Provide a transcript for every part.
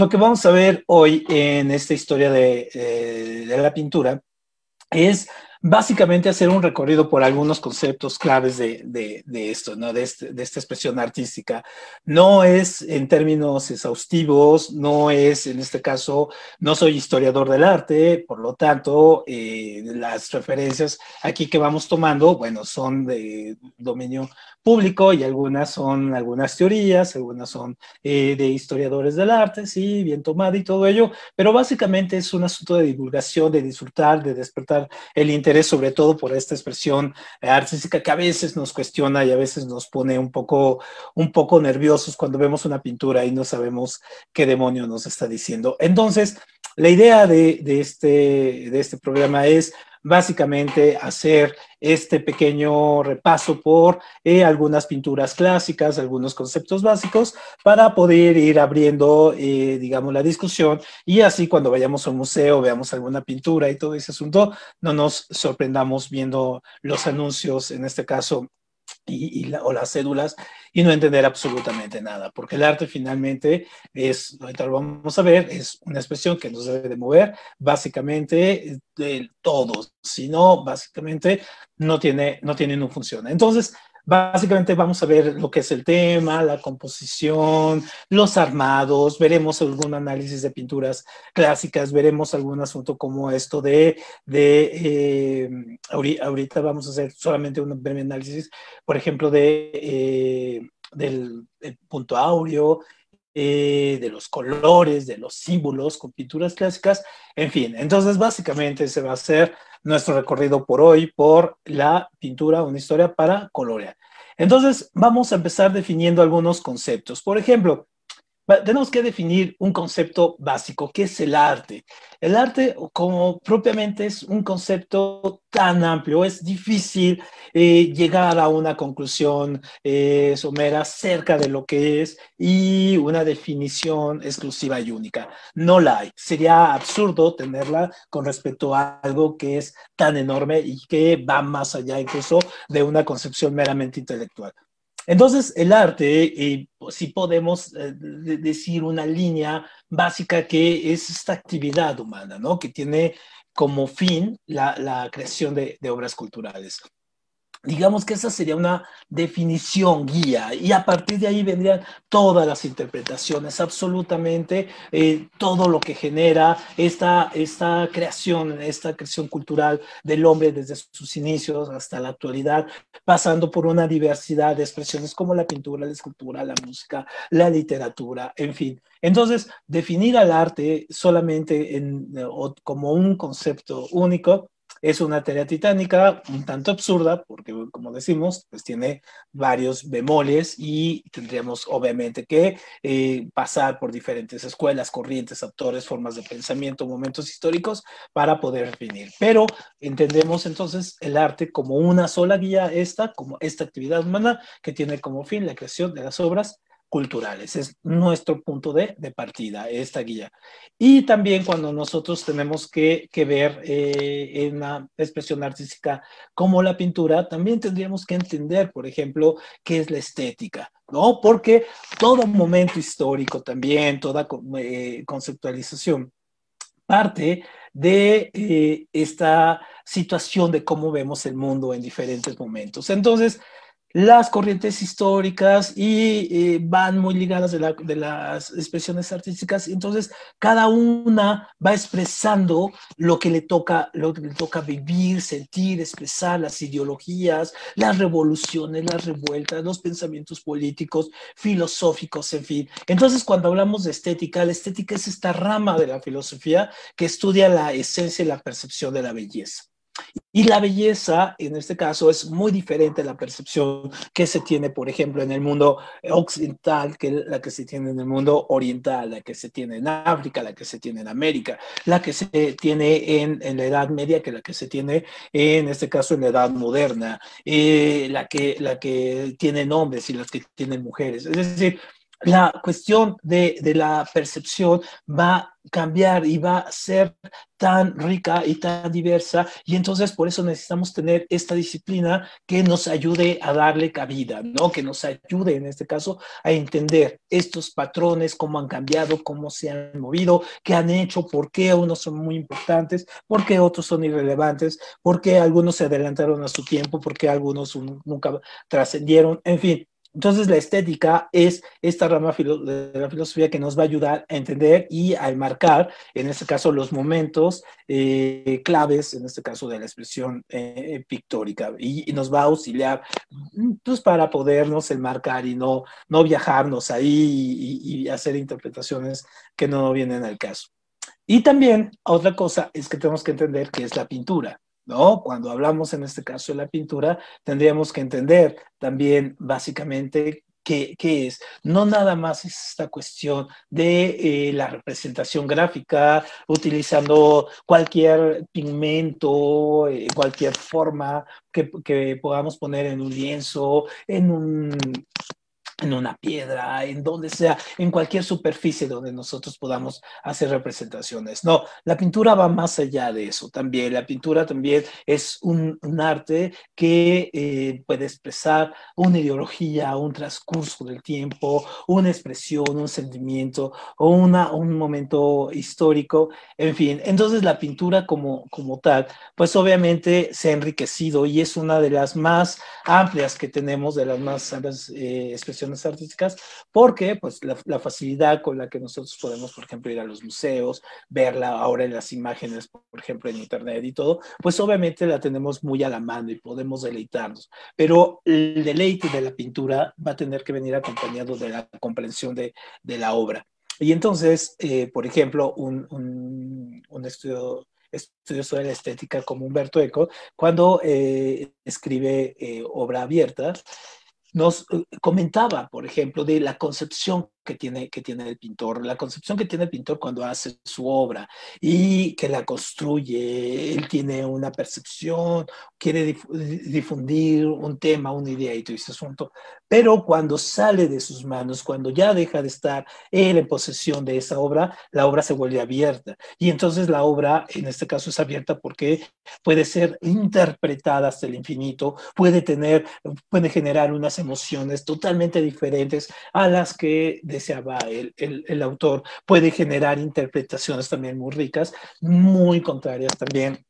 lo que vamos a ver hoy en esta historia de, eh, de la pintura es básicamente hacer un recorrido por algunos conceptos claves de, esto, ¿no? De, este, de, esta expresión artística. No es en términos exhaustivos, no es, en este caso, no soy historiador del arte, por lo tanto, eh, las referencias aquí que vamos tomando, bueno, son de dominio público y algunas son algunas teorías, algunas son eh, de historiadores del arte, sí, bien tomada y todo ello, pero básicamente es un asunto de divulgación, de disfrutar, de despertar el interés sobre todo por esta expresión artística que a veces nos cuestiona y a veces nos pone un poco, un poco nerviosos cuando vemos una pintura y no sabemos qué demonio nos está diciendo. Entonces, la idea de, de este, de este programa es básicamente hacer este pequeño repaso por eh, algunas pinturas clásicas, algunos conceptos básicos, para poder ir abriendo, eh, digamos, la discusión. Y así cuando vayamos a un museo, veamos alguna pintura y todo ese asunto, no nos sorprendamos viendo los anuncios, en este caso, y, o las cédulas y no entender absolutamente nada, porque el arte finalmente es, ahorita lo vamos a ver, es una expresión que nos debe de mover básicamente de todo, si no, básicamente no tiene, no tiene, no funciona. Entonces, Básicamente vamos a ver lo que es el tema, la composición, los armados, veremos algún análisis de pinturas clásicas, veremos algún asunto como esto de, de eh, ahorita vamos a hacer solamente un breve análisis, por ejemplo, de, eh, del, punto áureo, eh, de los colores, de los símbolos con pinturas clásicas, en fin. Entonces, básicamente se va a hacer nuestro recorrido por hoy por la pintura, una historia para colorear. Entonces, vamos a empezar definiendo algunos conceptos. Por ejemplo, tenemos que definir un concepto básico, que es el arte. El arte, como propiamente es un concepto tan amplio, es difícil eh, llegar a una conclusión eh, somera cerca de lo que es y una definición exclusiva y única. No la hay. Sería absurdo tenerla con respecto a algo que es tan enorme y que va más allá incluso de una concepción meramente intelectual. Entonces, el arte, eh, si podemos eh, decir una línea básica que es esta actividad humana, ¿no? Que tiene como fin la, creación de, obras culturales. Digamos que esa sería una definición guía y a partir de ahí vendrían todas las interpretaciones, absolutamente eh, todo lo que genera esta, esta creación, esta creación cultural del hombre desde sus inicios hasta la actualidad, pasando por una diversidad de expresiones como la pintura, la escultura, la música, la literatura, en fin. Entonces, definir al arte solamente en, como un concepto único es una tarea titánica, un tanto absurda, porque como decimos, pues tiene varios bemoles y tendríamos obviamente que eh, pasar por diferentes escuelas, corrientes, autores, formas de pensamiento, momentos históricos para poder definir. Pero entendemos entonces el arte como una sola guía, esta, como esta actividad humana que tiene como fin la creación de las obras culturales. Es nuestro punto de, de, partida, esta guía. Y también cuando nosotros tenemos que, que ver eh, en la expresión artística como la pintura, también tendríamos que entender, por ejemplo, qué es la estética, ¿no? Porque todo momento histórico también, toda eh, conceptualización parte de eh, esta situación de cómo vemos el mundo en diferentes momentos. Entonces, las corrientes históricas y eh, van muy ligadas de, las expresiones artísticas. Entonces, cada una va expresando lo que le toca, lo que le toca vivir, sentir, expresar, las ideologías, las revoluciones, las revueltas, los pensamientos políticos, filosóficos, en fin. Entonces, cuando hablamos de estética, la estética es esta rama de la filosofía que estudia la esencia y la percepción de la belleza. Y la belleza, en este caso, es muy diferente a la percepción que se tiene, por ejemplo, en el mundo occidental, que la que se tiene en el mundo oriental, la que se tiene en África, la que se tiene en América, la que se tiene en, la Edad Media, que la que se tiene en este caso en la Edad Moderna, eh, la, que, la que tiene hombres y las que tienen mujeres. Es decir, la cuestión de, de, la percepción va a cambiar y va a ser tan rica y tan diversa y entonces por eso necesitamos tener esta disciplina que nos ayude a darle cabida, ¿no? Que nos ayude en este caso a entender estos patrones, cómo han cambiado, cómo se han movido, qué han hecho, por qué unos son muy importantes, por qué otros son irrelevantes, por qué algunos se adelantaron a su tiempo, por qué algunos nunca trascendieron, en fin, entonces, la estética es esta rama de la filosofía que nos va a ayudar a entender y a enmarcar, en este caso, los momentos eh, claves, en este caso de la expresión eh, pictórica, y, nos va a auxiliar pues, para podernos enmarcar y no, no viajarnos ahí y, y hacer interpretaciones que no vienen al caso. Y también, otra cosa es que tenemos que entender qué es la pintura. ¿No? Cuando hablamos en este caso de la pintura, tendríamos que entender también básicamente qué, es. No nada más es esta cuestión de eh, la representación gráfica, utilizando cualquier pigmento, eh, cualquier forma que, que podamos poner en un lienzo, en un en una piedra, en donde sea, en cualquier superficie donde nosotros podamos hacer representaciones. No, la pintura va más allá de eso también. La pintura también es un, arte que eh, puede expresar una ideología, un transcurso del tiempo, una expresión, un sentimiento o una, un momento histórico, en fin. Entonces la pintura como, como tal, pues obviamente se ha enriquecido y es una de las más amplias que tenemos, de las más amplias eh, expresiones artísticas, porque pues la, facilidad con la que nosotros podemos, por ejemplo, ir a los museos, verla ahora en las imágenes, por ejemplo, en internet y todo, pues obviamente la tenemos muy a la mano y podemos deleitarnos. Pero el deleite de la pintura va a tener que venir acompañado de la comprensión de, de la obra. Y entonces, eh, por ejemplo, un, un, un estudio estudio sobre la estética como Humberto Eco, cuando eh, escribe eh, obra abierta, nos eh, comentaba, por ejemplo, de la concepción que tiene, que tiene el pintor, la concepción que tiene el pintor cuando hace su obra y que la construye, él tiene una percepción, quiere difundir un tema, una idea y todo ese asunto, pero cuando sale de sus manos, cuando ya deja de estar él en posesión de esa obra, la obra se vuelve abierta. Y entonces la obra, en este caso, es abierta porque puede ser interpretada hasta el infinito, puede tener, puede generar unas emociones totalmente diferentes a las que deseaba el, el, el autor, puede generar interpretaciones también muy ricas, muy contrarias también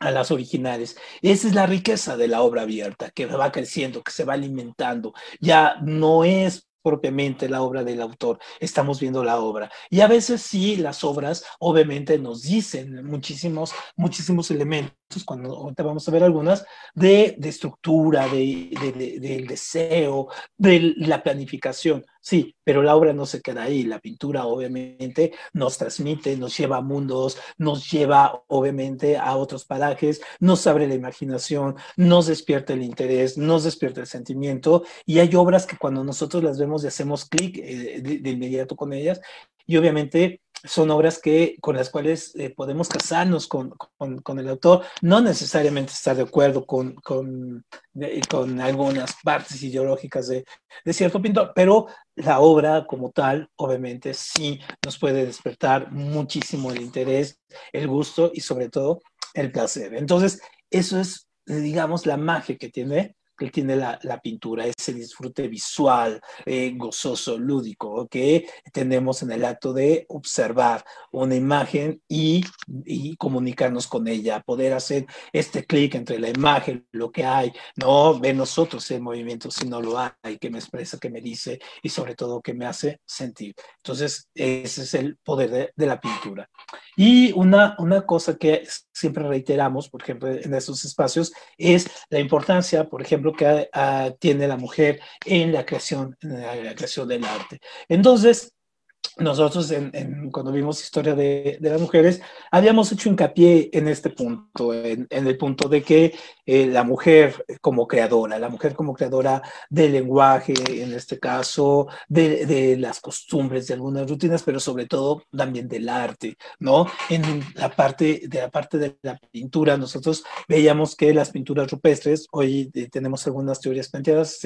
a las originales. Esa es la riqueza de la obra abierta, que va creciendo, que se va alimentando. Ya no es propiamente la obra del autor, estamos viendo la obra. Y a veces sí, las obras obviamente nos dicen muchísimos, muchísimos elementos cuando ahorita vamos a ver algunas, de, de estructura, de, de, del deseo, de la planificación. Sí, pero la obra no se queda ahí. La pintura obviamente nos transmite, nos lleva a mundos, nos lleva obviamente a otros parajes, nos abre la imaginación, nos despierta el interés, nos despierta el sentimiento. Y hay obras que cuando nosotros las vemos y hacemos clic eh, de inmediato con ellas, y obviamente son obras que, con las cuales eh, podemos casarnos con, con, el autor, no necesariamente estar de acuerdo con, con, con algunas partes ideológicas de, de, cierto pintor, pero la obra como tal, obviamente, sí nos puede despertar muchísimo el interés, el gusto y sobre todo el placer. Entonces, eso es, digamos, la magia que tiene que tiene la, la, pintura, ese disfrute visual, eh, gozoso, lúdico, que tenemos en el acto de observar una imagen y, y comunicarnos con ella, poder hacer este clic entre la imagen, lo que hay, no ver nosotros el movimiento si no lo hay, que me expresa, que me dice y sobre todo que me hace sentir. Entonces, ese es el poder de, de la pintura. Y una, una cosa que siempre reiteramos, por ejemplo, en estos espacios, es la importancia, por ejemplo, que uh, tiene la mujer en la creación, en la, creación del arte. Entonces, nosotros en, cuando vimos historia de, las mujeres, habíamos hecho hincapié en este punto, en, el punto de que eh, la mujer como creadora, la mujer como creadora del lenguaje, en este caso, de, las costumbres, de algunas rutinas, pero sobre todo también del arte, ¿no? En la parte de la parte de la pintura, nosotros veíamos que las pinturas rupestres, hoy eh, tenemos algunas teorías planteadas,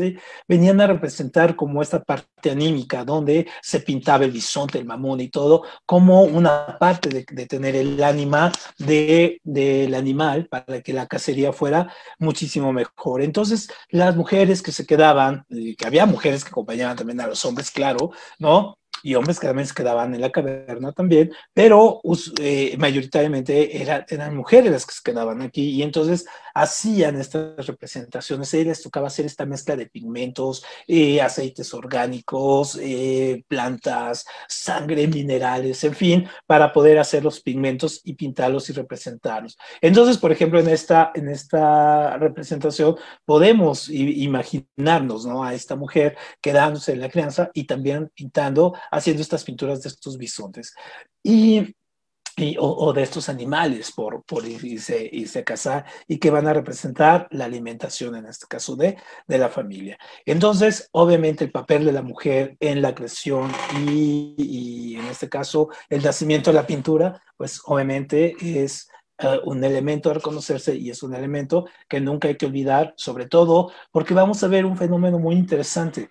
venían a representar como esta parte anímica, donde se pintaba el el mamón y todo, como una parte de, tener el ánima del de, animal para que la cacería fuera muchísimo mejor. Entonces, las mujeres que se quedaban, que había mujeres que acompañaban también a los hombres, claro, ¿no? Y hombres que también se quedaban en la caverna también, pero eh, mayoritariamente eran mujeres las que se quedaban aquí y entonces hacían estas representaciones. A les tocaba hacer esta mezcla de pigmentos, eh, aceites orgánicos, eh, plantas, sangre, minerales, en fin, para poder hacer los pigmentos y pintarlos y representarlos. Entonces, por ejemplo, en esta, en esta representación podemos imaginarnos ¿no? a esta mujer quedándose en la crianza y también pintando haciendo estas pinturas de estos bisontes. Y o, de estos animales por, por irse, irse, a cazar y que van a representar la alimentación, en este caso de, de la familia. Entonces, obviamente, el papel de la mujer en la creación y, en este caso el nacimiento de la pintura, pues obviamente es eh, un elemento a reconocerse y es un elemento que nunca hay que olvidar, sobre todo porque vamos a ver un fenómeno muy interesante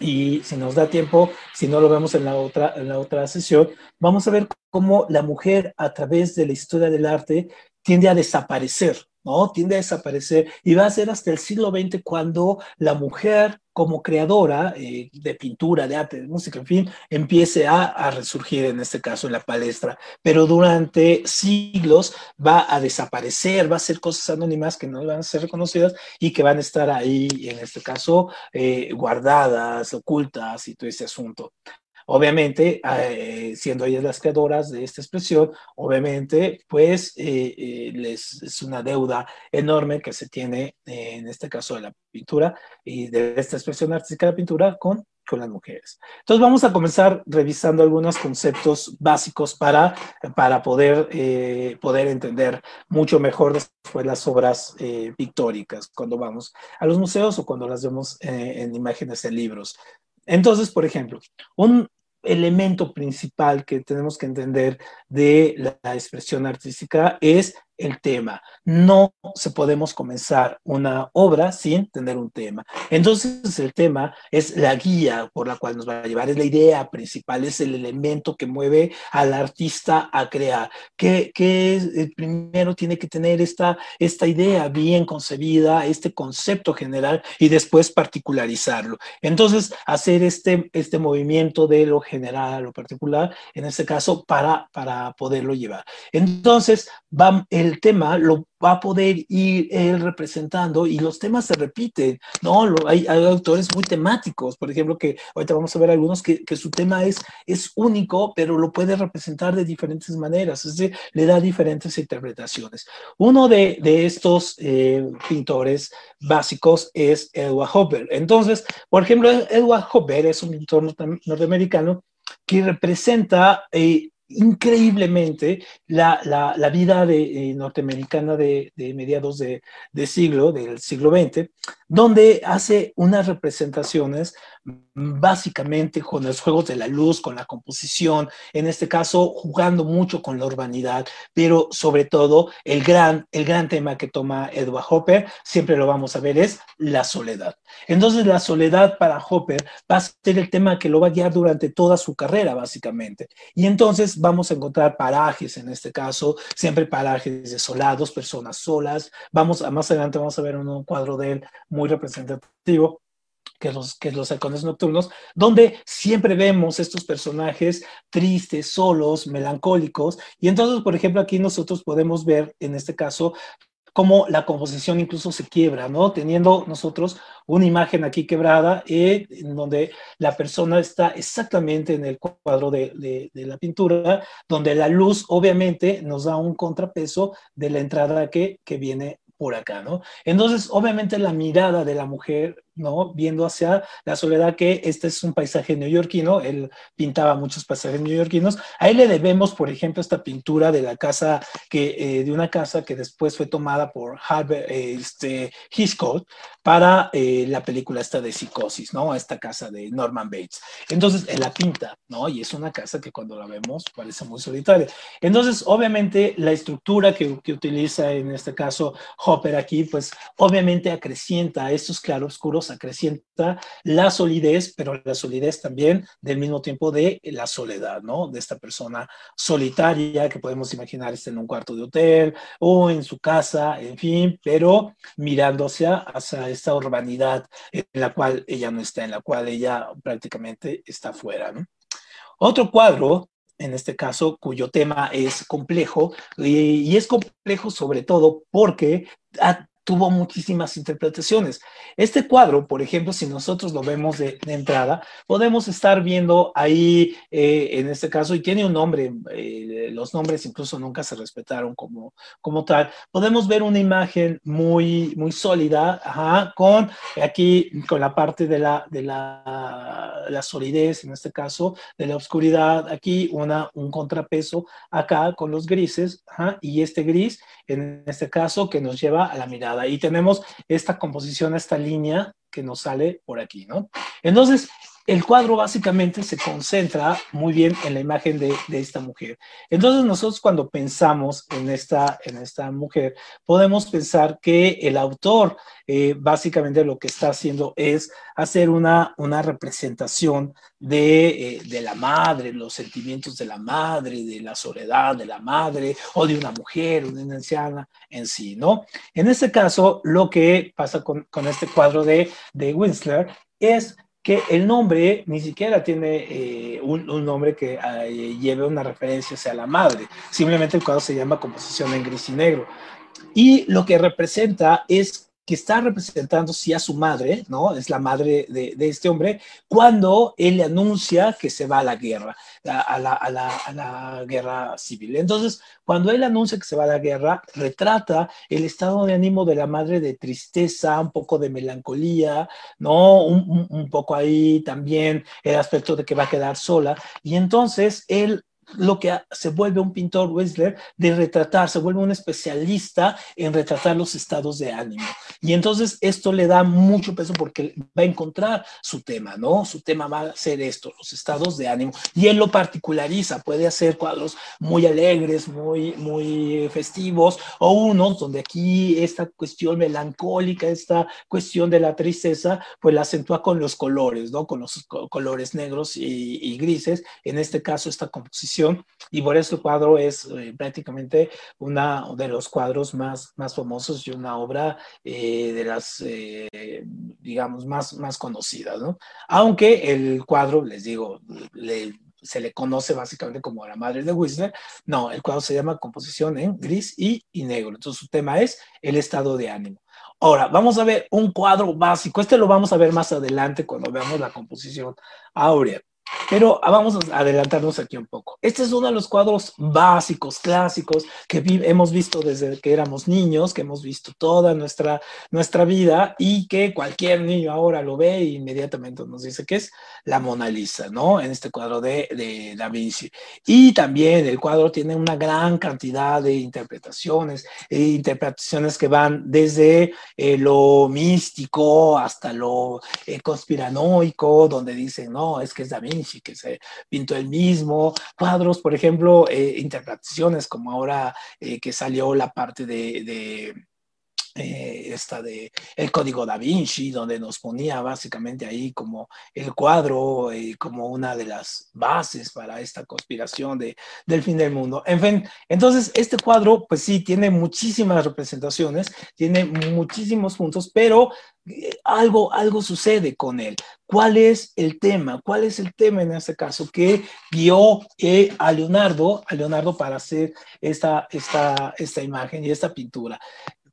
y si nos da tiempo, si no lo vemos en la otra, en la otra sesión, vamos a ver cómo la mujer a través de la historia del arte tiende a desaparecer. ¿no? Tiende a desaparecer y va a ser hasta el siglo XX cuando la mujer como creadora eh, de pintura, de arte, de música, en fin, empiece a, a, resurgir en este caso en la palestra, pero durante siglos va a desaparecer, va a ser cosas anónimas que no van a ser reconocidas y que van a estar ahí, en este caso, eh, guardadas, ocultas y todo ese asunto. Obviamente, eh, siendo ellas las creadoras de esta expresión, obviamente, pues eh, eh, es una deuda enorme que se tiene, en este caso de la pintura y de esta expresión artística de la pintura con, con las mujeres. Entonces vamos a comenzar revisando algunos conceptos básicos para, para poder, poder entender mucho mejor después las obras pictóricas cuando vamos a los museos o cuando las vemos en imágenes en libros. Entonces, por ejemplo, un elemento principal que tenemos que entender de la expresión artística es el tema. No se podemos comenzar una obra sin tener un tema. Entonces el tema es la guía por la cual nos va a llevar, es la idea principal, es el elemento que mueve al artista a crear, que, que primero tiene que tener esta, esta idea bien concebida, este concepto general y después particularizarlo. Entonces hacer este, este movimiento de lo general a lo particular, en este caso, para, para poderlo llevar. Entonces, va, el tema lo va a poder ir representando y los temas se repiten, ¿no? Hay, autores muy temáticos, por ejemplo, que ahorita vamos a ver algunos que, que, su tema es, es único, pero lo puede representar de diferentes maneras, es decir, le da diferentes interpretaciones. Uno de, de estos eh, pintores básicos es Edward Hopper. Entonces, por ejemplo, Edward Hopper es un pintor norteamericano que representa eh, increíblemente la, la, vida de, eh, norteamericana de, de mediados de, de, siglo, del siglo XX, donde hace unas representaciones básicamente con los juegos de la luz, con la composición, en este caso jugando mucho con la urbanidad, pero sobre todo el gran, el gran tema que toma Edward Hopper, siempre lo vamos a ver, es la soledad. Entonces la soledad para Hopper va a ser el tema que lo va a guiar durante toda su carrera, básicamente. Y entonces vamos a encontrar parajes, en este caso, siempre parajes desolados, personas solas. Vamos más adelante vamos a ver un cuadro de él muy representativo que los, que los halcones nocturnos, donde siempre vemos estos personajes tristes, solos, melancólicos. Y entonces, por ejemplo, aquí nosotros podemos ver, en este caso, cómo la composición incluso se quiebra, ¿no? Teniendo nosotros una imagen aquí quebrada, eh, en donde la persona está exactamente en el cuadro de, de, de, la pintura, donde la luz obviamente nos da un contrapeso de la entrada que, que viene por acá, ¿no? Entonces, obviamente la mirada de la mujer ¿no? Viendo hacia la soledad, que este es un paisaje neoyorquino, él pintaba muchos paisajes neoyorquinos. A él le debemos, por ejemplo, esta pintura de la casa, que, eh, de una casa que después fue tomada por Harvey, este, Hitchcock para eh, la película esta de Psicosis, ¿no? Esta casa de Norman Bates. Entonces, él la pinta, ¿no? Y es una casa que cuando la vemos parece muy solitaria. Entonces, obviamente, la estructura que, que utiliza en este caso Hopper aquí, pues obviamente acrecienta estos claroscuros, acrecienta la solidez, pero la solidez también del mismo tiempo de la soledad, ¿no? De esta persona solitaria que podemos imaginar está en un cuarto de hotel o en su casa, en fin, pero mirándose hacia esta urbanidad en la cual ella no está, en la cual ella prácticamente está fuera, ¿no? Otro cuadro en este caso, cuyo tema es complejo, y, es complejo sobre todo porque tuvo muchísimas interpretaciones. Este cuadro, por ejemplo, si nosotros lo vemos de, entrada, podemos estar viendo ahí, eh, en este caso, y tiene un nombre, eh, los nombres incluso nunca se respetaron como, como tal, podemos ver una imagen muy, muy sólida, con aquí, con la parte de la, de la, la solidez, en este caso, de la oscuridad, aquí una, un contrapeso, acá con los grises, y este gris, en este caso, que nos lleva a la mirada y tenemos esta composición, esta línea que nos sale por aquí, ¿no? Entonces, el cuadro básicamente se concentra muy bien en la imagen de, esta mujer. Entonces nosotros cuando pensamos en esta, en esta mujer, podemos pensar que el autor eh, básicamente lo que está haciendo es hacer una, una representación de, eh, de, la madre, los sentimientos de la madre, de la soledad de la madre o de una mujer, una anciana en sí, ¿no? En este caso, lo que pasa con, con este cuadro de, de Winsler es que el nombre ni siquiera tiene eh, un, nombre que eh, lleve una referencia hacia la madre, simplemente el cuadro se llama composición en gris y negro. Y lo que representa es que está representando sí a su madre, ¿no? Es la madre de, este hombre, cuando él anuncia que se va a la guerra, a la, a, la, guerra civil. Entonces, cuando él anuncia que se va a la guerra, retrata el estado de ánimo de la madre de tristeza, un poco de melancolía, ¿no? Un poco ahí también el aspecto de que va a quedar sola. Y entonces él lo que se vuelve un pintor Wessler de retratar, se vuelve un especialista en retratar los estados de ánimo. Y entonces esto le da mucho peso porque va a encontrar su tema, ¿no? Su tema va a ser esto, los estados de ánimo. Y él lo particulariza, puede hacer cuadros muy alegres, muy, muy festivos, o unos donde aquí esta cuestión melancólica, esta cuestión de la tristeza, pues la acentúa con los colores, ¿no? Con los colores negros y, y grises. En este caso, esta composición y por eso el cuadro es eh, prácticamente uno de los cuadros más, más famosos y una obra eh, de las, eh, digamos, más, más conocidas, ¿no? Aunque el cuadro, les digo, se le conoce básicamente como la madre de Whistler, no, el cuadro se llama Composición en gris y, y negro, entonces su tema es el estado de ánimo. Ahora, vamos a ver un cuadro básico. Este lo vamos a ver más adelante cuando veamos la composición áurea. Pero ah, vamos a adelantarnos aquí un poco. Este es uno de los cuadros básicos, clásicos, que hemos visto desde que éramos niños, que hemos visto toda nuestra, nuestra vida y que cualquier niño ahora lo ve e inmediatamente nos dice que es la Mona Lisa, ¿no? En este cuadro de, de Da Vinci. Y también el cuadro tiene una gran cantidad de interpretaciones, e interpretaciones que van desde eh, lo místico hasta lo eh, conspiranoico, donde dicen, no, es que es Da Vinci que se pintó el mismo, cuadros, por ejemplo, eh, interpretaciones como ahora eh, que salió la parte de, eh, esta de el código da Vinci, donde nos ponía básicamente ahí como el cuadro, como una de las bases para esta conspiración de, del fin del mundo. En fin, entonces este cuadro, pues sí, tiene muchísimas representaciones, tiene muchísimos puntos, pero algo, algo sucede con él. ¿Cuál es el tema? ¿Cuál es el tema en este caso que guió eh, a Leonardo, a Leonardo para hacer esta, esta, esta imagen y esta pintura?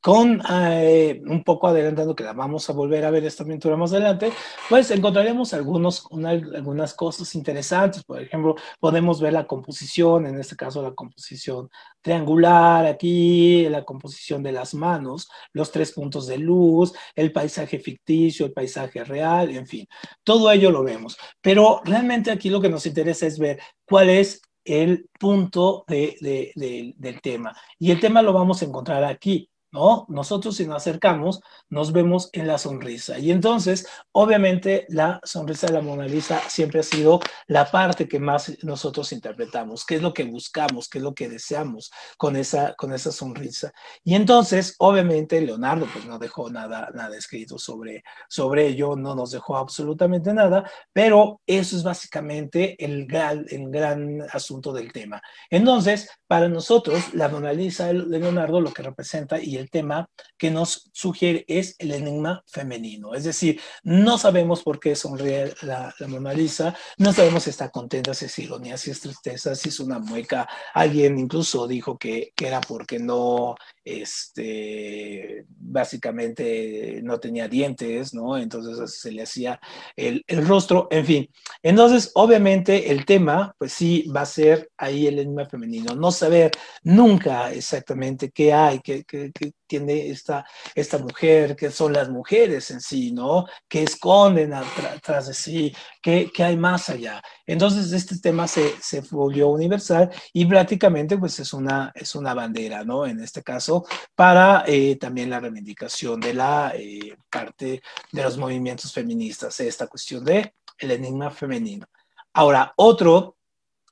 Con eh, un poco adelantando que la vamos a volver a ver esta pintura más adelante, pues encontraremos algunos, algunas cosas interesantes. Por ejemplo, podemos ver la composición, en este caso la composición triangular aquí, la composición de las manos, los tres puntos de luz, el paisaje ficticio, el paisaje real, en fin, todo ello lo vemos. Pero realmente aquí lo que nos interesa es ver cuál es el punto del tema. Y el tema lo vamos a encontrar aquí. ¿No? Nosotros si nos acercamos, nos vemos en la sonrisa. Y entonces, obviamente, la sonrisa de la Mona Lisa siempre ha sido la parte que más nosotros interpretamos, qué es lo que buscamos, qué es lo que deseamos con esa, con esa sonrisa. Y entonces, obviamente, Leonardo pues no dejó nada, nada escrito sobre, sobre ello, no nos dejó absolutamente nada, pero eso es básicamente el gran, el gran asunto del tema. Entonces, para nosotros, la Mona Lisa de Leonardo lo que representa y el tema que nos sugiere es el enigma femenino. Es decir, no sabemos por qué sonríe la, la Mona Lisa, no sabemos si está contenta, si es ironía, si es tristeza, si es una mueca. Alguien incluso dijo que, que era porque no, este, básicamente no tenía dientes, ¿no? Entonces se le hacía el, rostro, en fin. Entonces, obviamente, el tema, pues sí, va a ser ahí el enigma femenino. No saber nunca exactamente qué hay, qué, qué tiene esta, esta mujer, qué son las mujeres en sí, ¿no? ¿Qué esconden atrás de sí? ¿Qué, ¿Qué, hay más allá? Entonces, este tema se, se volvió universal y prácticamente, pues es una, es una bandera, ¿no? En este caso, para eh, también la reivindicación de la eh, parte de los movimientos feministas, esta cuestión de el enigma femenino. Ahora, otro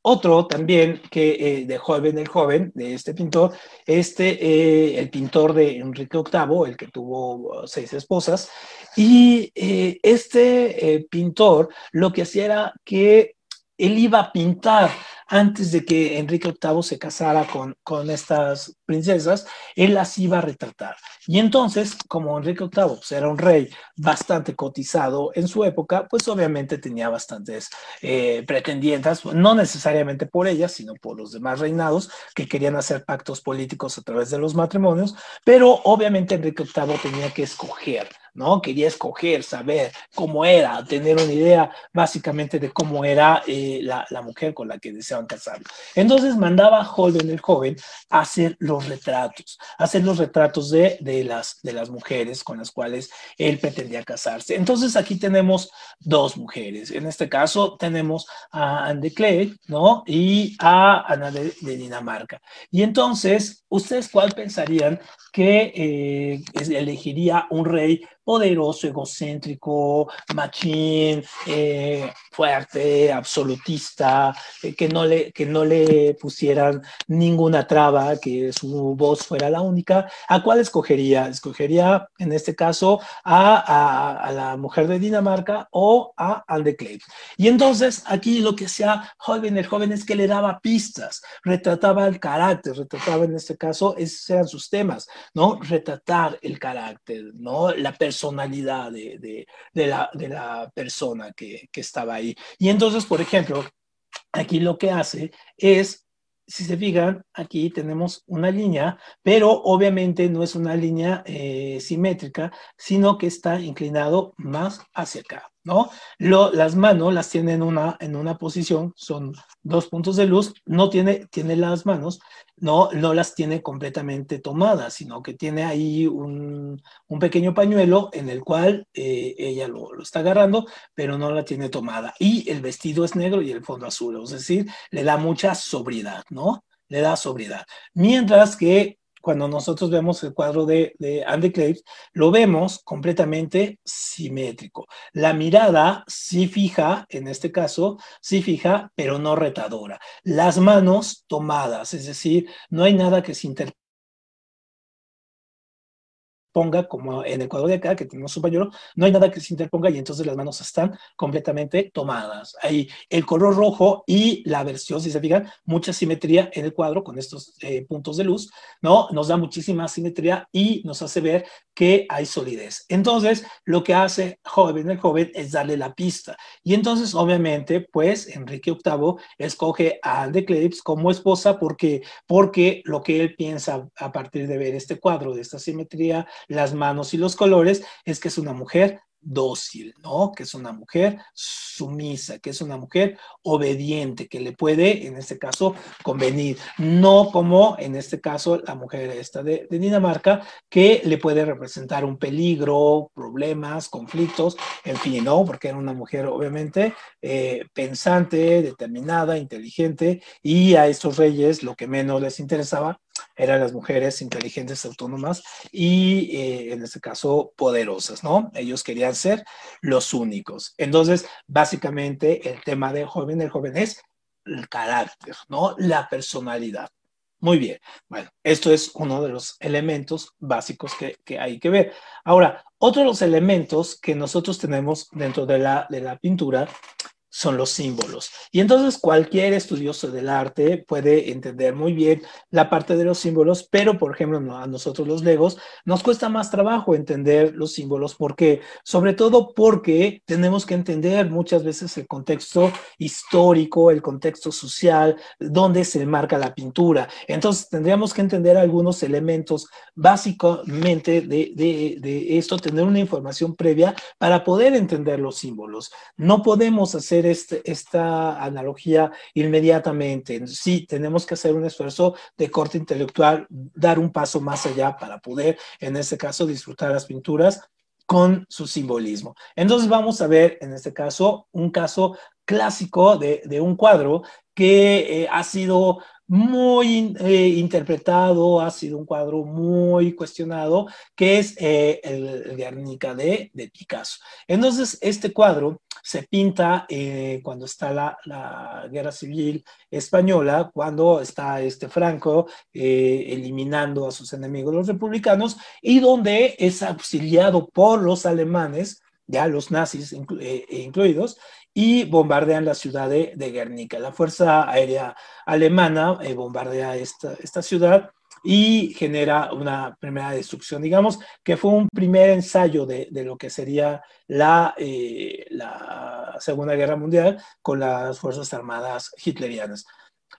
otro también que eh, de joven, el joven, de este pintor, este, el pintor de Enrique VIII, el que tuvo seis esposas, y este pintor lo que hacía era que él iba a pintar antes de que Enrique VIII se casara con, con estas princesas, él las iba a retratar. Y entonces, como Enrique VIII pues, era un rey bastante cotizado en su época, pues obviamente tenía bastantes eh, pretendientes, no necesariamente por ellas, sino por los demás reinados que querían hacer pactos políticos a través de los matrimonios, pero obviamente Enrique VIII tenía que escoger ¿no? Quería escoger, saber cómo era, tener una idea básicamente de cómo era eh, la, la, mujer con la que deseaban casar. Entonces mandaba a Holden el joven a hacer los retratos, hacer los retratos de, de, las, de las mujeres con las cuales él pretendía casarse. Entonces aquí tenemos dos mujeres. En este caso tenemos a Anne de Clay, ¿no? Y a Ana de, de Dinamarca. Y entonces, ¿ustedes cuál pensarían que eh, elegiría un rey poderoso, egocéntrico, machín, eh, fuerte, absolutista, eh, que, no le, que no le pusieran ninguna traba, que su voz fuera la única, ¿a cuál escogería? Escogería, en este caso, a, a, la mujer de Dinamarca o a Anne Clay. Y entonces, aquí lo que hacía joven, el joven es que le daba pistas, retrataba el carácter, retrataba en este caso, esos eran sus temas, ¿no? Retratar el carácter, ¿no? La persona personalidad de, de, la, de la, persona que, que estaba ahí. Y entonces, por ejemplo, aquí lo que hace es si se fijan, aquí tenemos una línea, pero obviamente no es una línea eh, simétrica, sino que está inclinado más hacia acá, ¿no? Las manos las tienen una, en una posición, son dos puntos de luz, no tiene, tiene las manos, no, no las tiene completamente tomadas, sino que tiene ahí un, un pequeño pañuelo en el cual eh, ella lo, lo, está agarrando, pero no la tiene tomada. Y el vestido es negro y el fondo azul, es decir, le da mucha sobriedad, ¿no? Le da sobriedad. Mientras que cuando nosotros vemos el cuadro de, Andy Claves, lo vemos completamente simétrico. La mirada sí fija, en este caso, sí fija, pero no retadora. Las manos tomadas, es decir, no hay nada que se interprete interponga, como en el cuadro de acá, que tenemos un pañuelo, no hay nada que se interponga y entonces las manos están completamente tomadas. Hay el color rojo y la versión, si se fijan, mucha simetría en el cuadro con estos eh, puntos de luz, ¿no? Nos da muchísima simetría y nos hace ver que hay solidez. Entonces, lo que hace joven el joven es darle la pista. Y entonces, obviamente, pues, Enrique VIII escoge a Anne de Cleves como esposa porque, porque lo que él piensa a partir de ver este cuadro, de esta simetría, las manos y los colores, es que es una mujer dócil, ¿no? Que es una mujer sumisa, que es una mujer obediente, que le puede, en este caso, convenir. No como, en este caso, la mujer esta de, Dinamarca, que le puede representar un peligro, problemas, conflictos, en fin, ¿no? Porque era una mujer, obviamente, eh, pensante, determinada, inteligente, y a estos reyes lo que menos les interesaba eran las mujeres inteligentes, autónomas y eh, en este caso poderosas, ¿no? Ellos querían ser los únicos. Entonces, básicamente el tema del joven, el joven es el carácter, ¿no? La personalidad. Muy bien. Bueno, esto es uno de los elementos básicos que, que, hay que ver. Ahora, otro de los elementos que nosotros tenemos dentro de la, de la pintura son los símbolos. Y entonces cualquier estudioso del arte puede entender muy bien la parte de los símbolos, pero por ejemplo a nosotros los legos nos cuesta más trabajo entender los símbolos porque sobre todo porque tenemos que entender muchas veces el contexto histórico, el contexto social, donde se marca la pintura. Entonces tendríamos que entender algunos elementos básicamente de, de, de esto, tener una información previa para poder entender los símbolos. No podemos hacer este, esta analogía inmediatamente. Sí, tenemos que hacer un esfuerzo de corte intelectual, dar un paso más allá para poder, en este caso, disfrutar las pinturas con su simbolismo. Entonces vamos a ver, en este caso, un caso clásico de, de un cuadro que eh, ha sido muy eh, interpretado, ha sido un cuadro muy cuestionado, que es eh, el, Guernica de, de, Picasso. Entonces, este cuadro se pinta eh, cuando está la, guerra civil española, cuando está este Franco eliminando a sus enemigos los republicanos y donde es auxiliado por los alemanes ya los nazis incluidos, y bombardean la ciudad de, Guernica. La Fuerza Aérea Alemana eh, bombardea esta, esta ciudad y genera una primera destrucción, digamos, que fue un primer ensayo de, de lo que sería la, eh, la Segunda Guerra Mundial con las Fuerzas Armadas hitlerianas.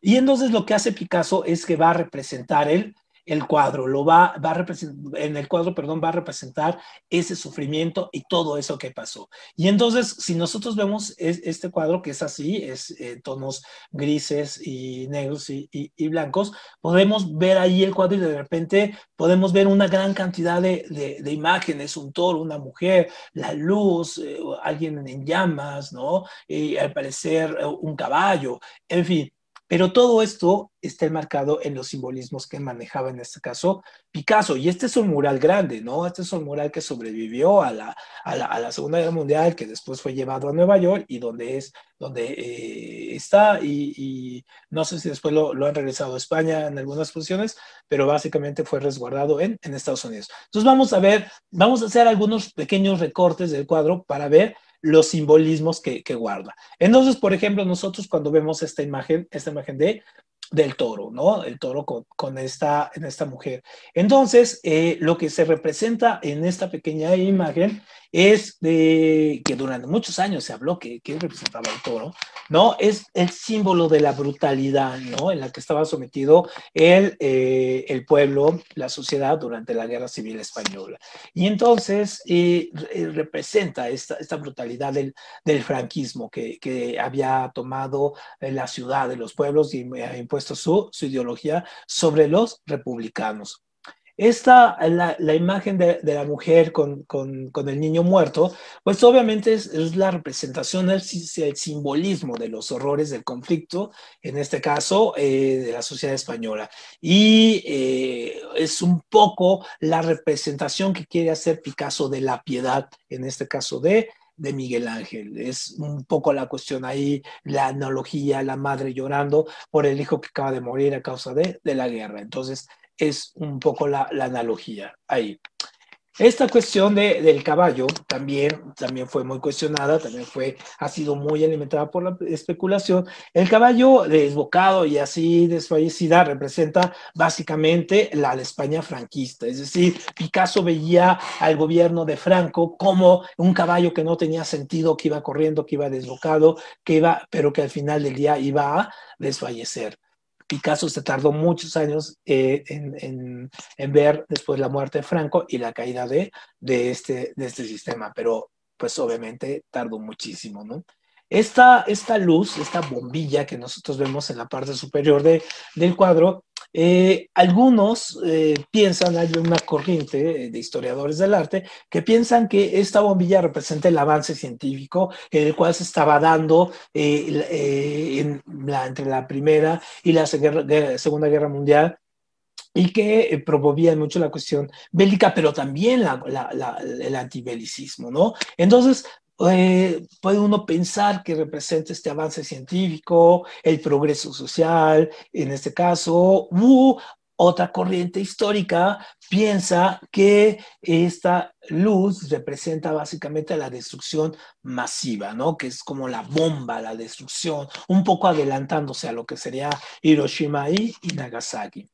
Y entonces lo que hace Picasso es que va a representar él el cuadro, lo va, va a representar, en el cuadro, perdón, va a representar ese sufrimiento y todo eso que pasó. Y entonces, si nosotros vemos este cuadro que es así, es eh, tonos grises y negros y, blancos, podemos ver ahí el cuadro y de repente podemos ver una gran cantidad de, imágenes, un toro, una mujer, la luz, eh, alguien en llamas, ¿no? Y al parecer eh, un caballo, en fin. Pero todo esto está enmarcado en los simbolismos que manejaba en este caso Picasso. Y este es un mural grande, ¿no? Este es un mural que sobrevivió a la, Segunda Guerra Mundial, que después fue llevado a Nueva York y donde, es, donde eh, está. Y, no sé si después lo, lo, han regresado a España en algunas posiciones, pero básicamente fue resguardado en, en Estados Unidos. Entonces vamos a ver, vamos a hacer algunos pequeños recortes del cuadro para ver los simbolismos que, guarda. Entonces, por ejemplo, nosotros cuando vemos esta imagen, esta imagen de del toro, ¿no? El toro con, con esta, en esta mujer. Entonces, eh, lo que se representa en esta pequeña imagen es de que durante muchos años se habló que, que representaba el toro, ¿no? Es el símbolo de la brutalidad, ¿no? En la que estaba sometido el, eh, el pueblo, la sociedad durante la Guerra Civil Española. Y entonces eh, representa esta, esta brutalidad del, del franquismo que, que, había tomado la ciudad de los pueblos y ha impuesto su, su ideología sobre los republicanos. Esta, la, la imagen de, de, la mujer con, con, con, el niño muerto, pues obviamente es, la representación, el, el, simbolismo de los horrores del conflicto, en este caso eh, de la sociedad española. Y eh, es un poco la representación que quiere hacer Picasso de la piedad, en este caso de de Miguel Ángel. Es un poco la cuestión ahí, la analogía, la madre llorando por el hijo que acaba de morir a causa de, de la guerra. Entonces, es un poco la, la analogía ahí. Esta cuestión de, del caballo también, también fue muy cuestionada, también fue, ha sido muy alimentada por la especulación. El caballo desbocado y así desfallecida representa básicamente la, la España franquista, es decir, Picasso veía al gobierno de Franco como un caballo que no tenía sentido, que iba corriendo, que iba desbocado, que iba, pero que al final del día iba a desfallecer. Picasso se tardó muchos años eh, en, ver después la muerte de Franco y la caída de, de, este, de este sistema, pero pues obviamente tardó muchísimo, ¿no? Esta, esta luz, esta bombilla que nosotros vemos en la parte superior de, del cuadro, eh, algunos eh, piensan, hay una corriente de historiadores del arte que piensan que esta bombilla representa el avance científico en el cual se estaba dando eh, en la, entre la Primera y la Segunda Guerra Mundial y que promovía mucho la cuestión bélica, pero también la, la, el antibelicismo, ¿no? Entonces, eh, puede uno pensar que representa este avance científico, el progreso social, en este caso, u otra corriente histórica piensa que esta luz representa básicamente la destrucción masiva, ¿no? Que es como la bomba, la destrucción, un poco adelantándose a lo que sería Hiroshima y Nagasaki.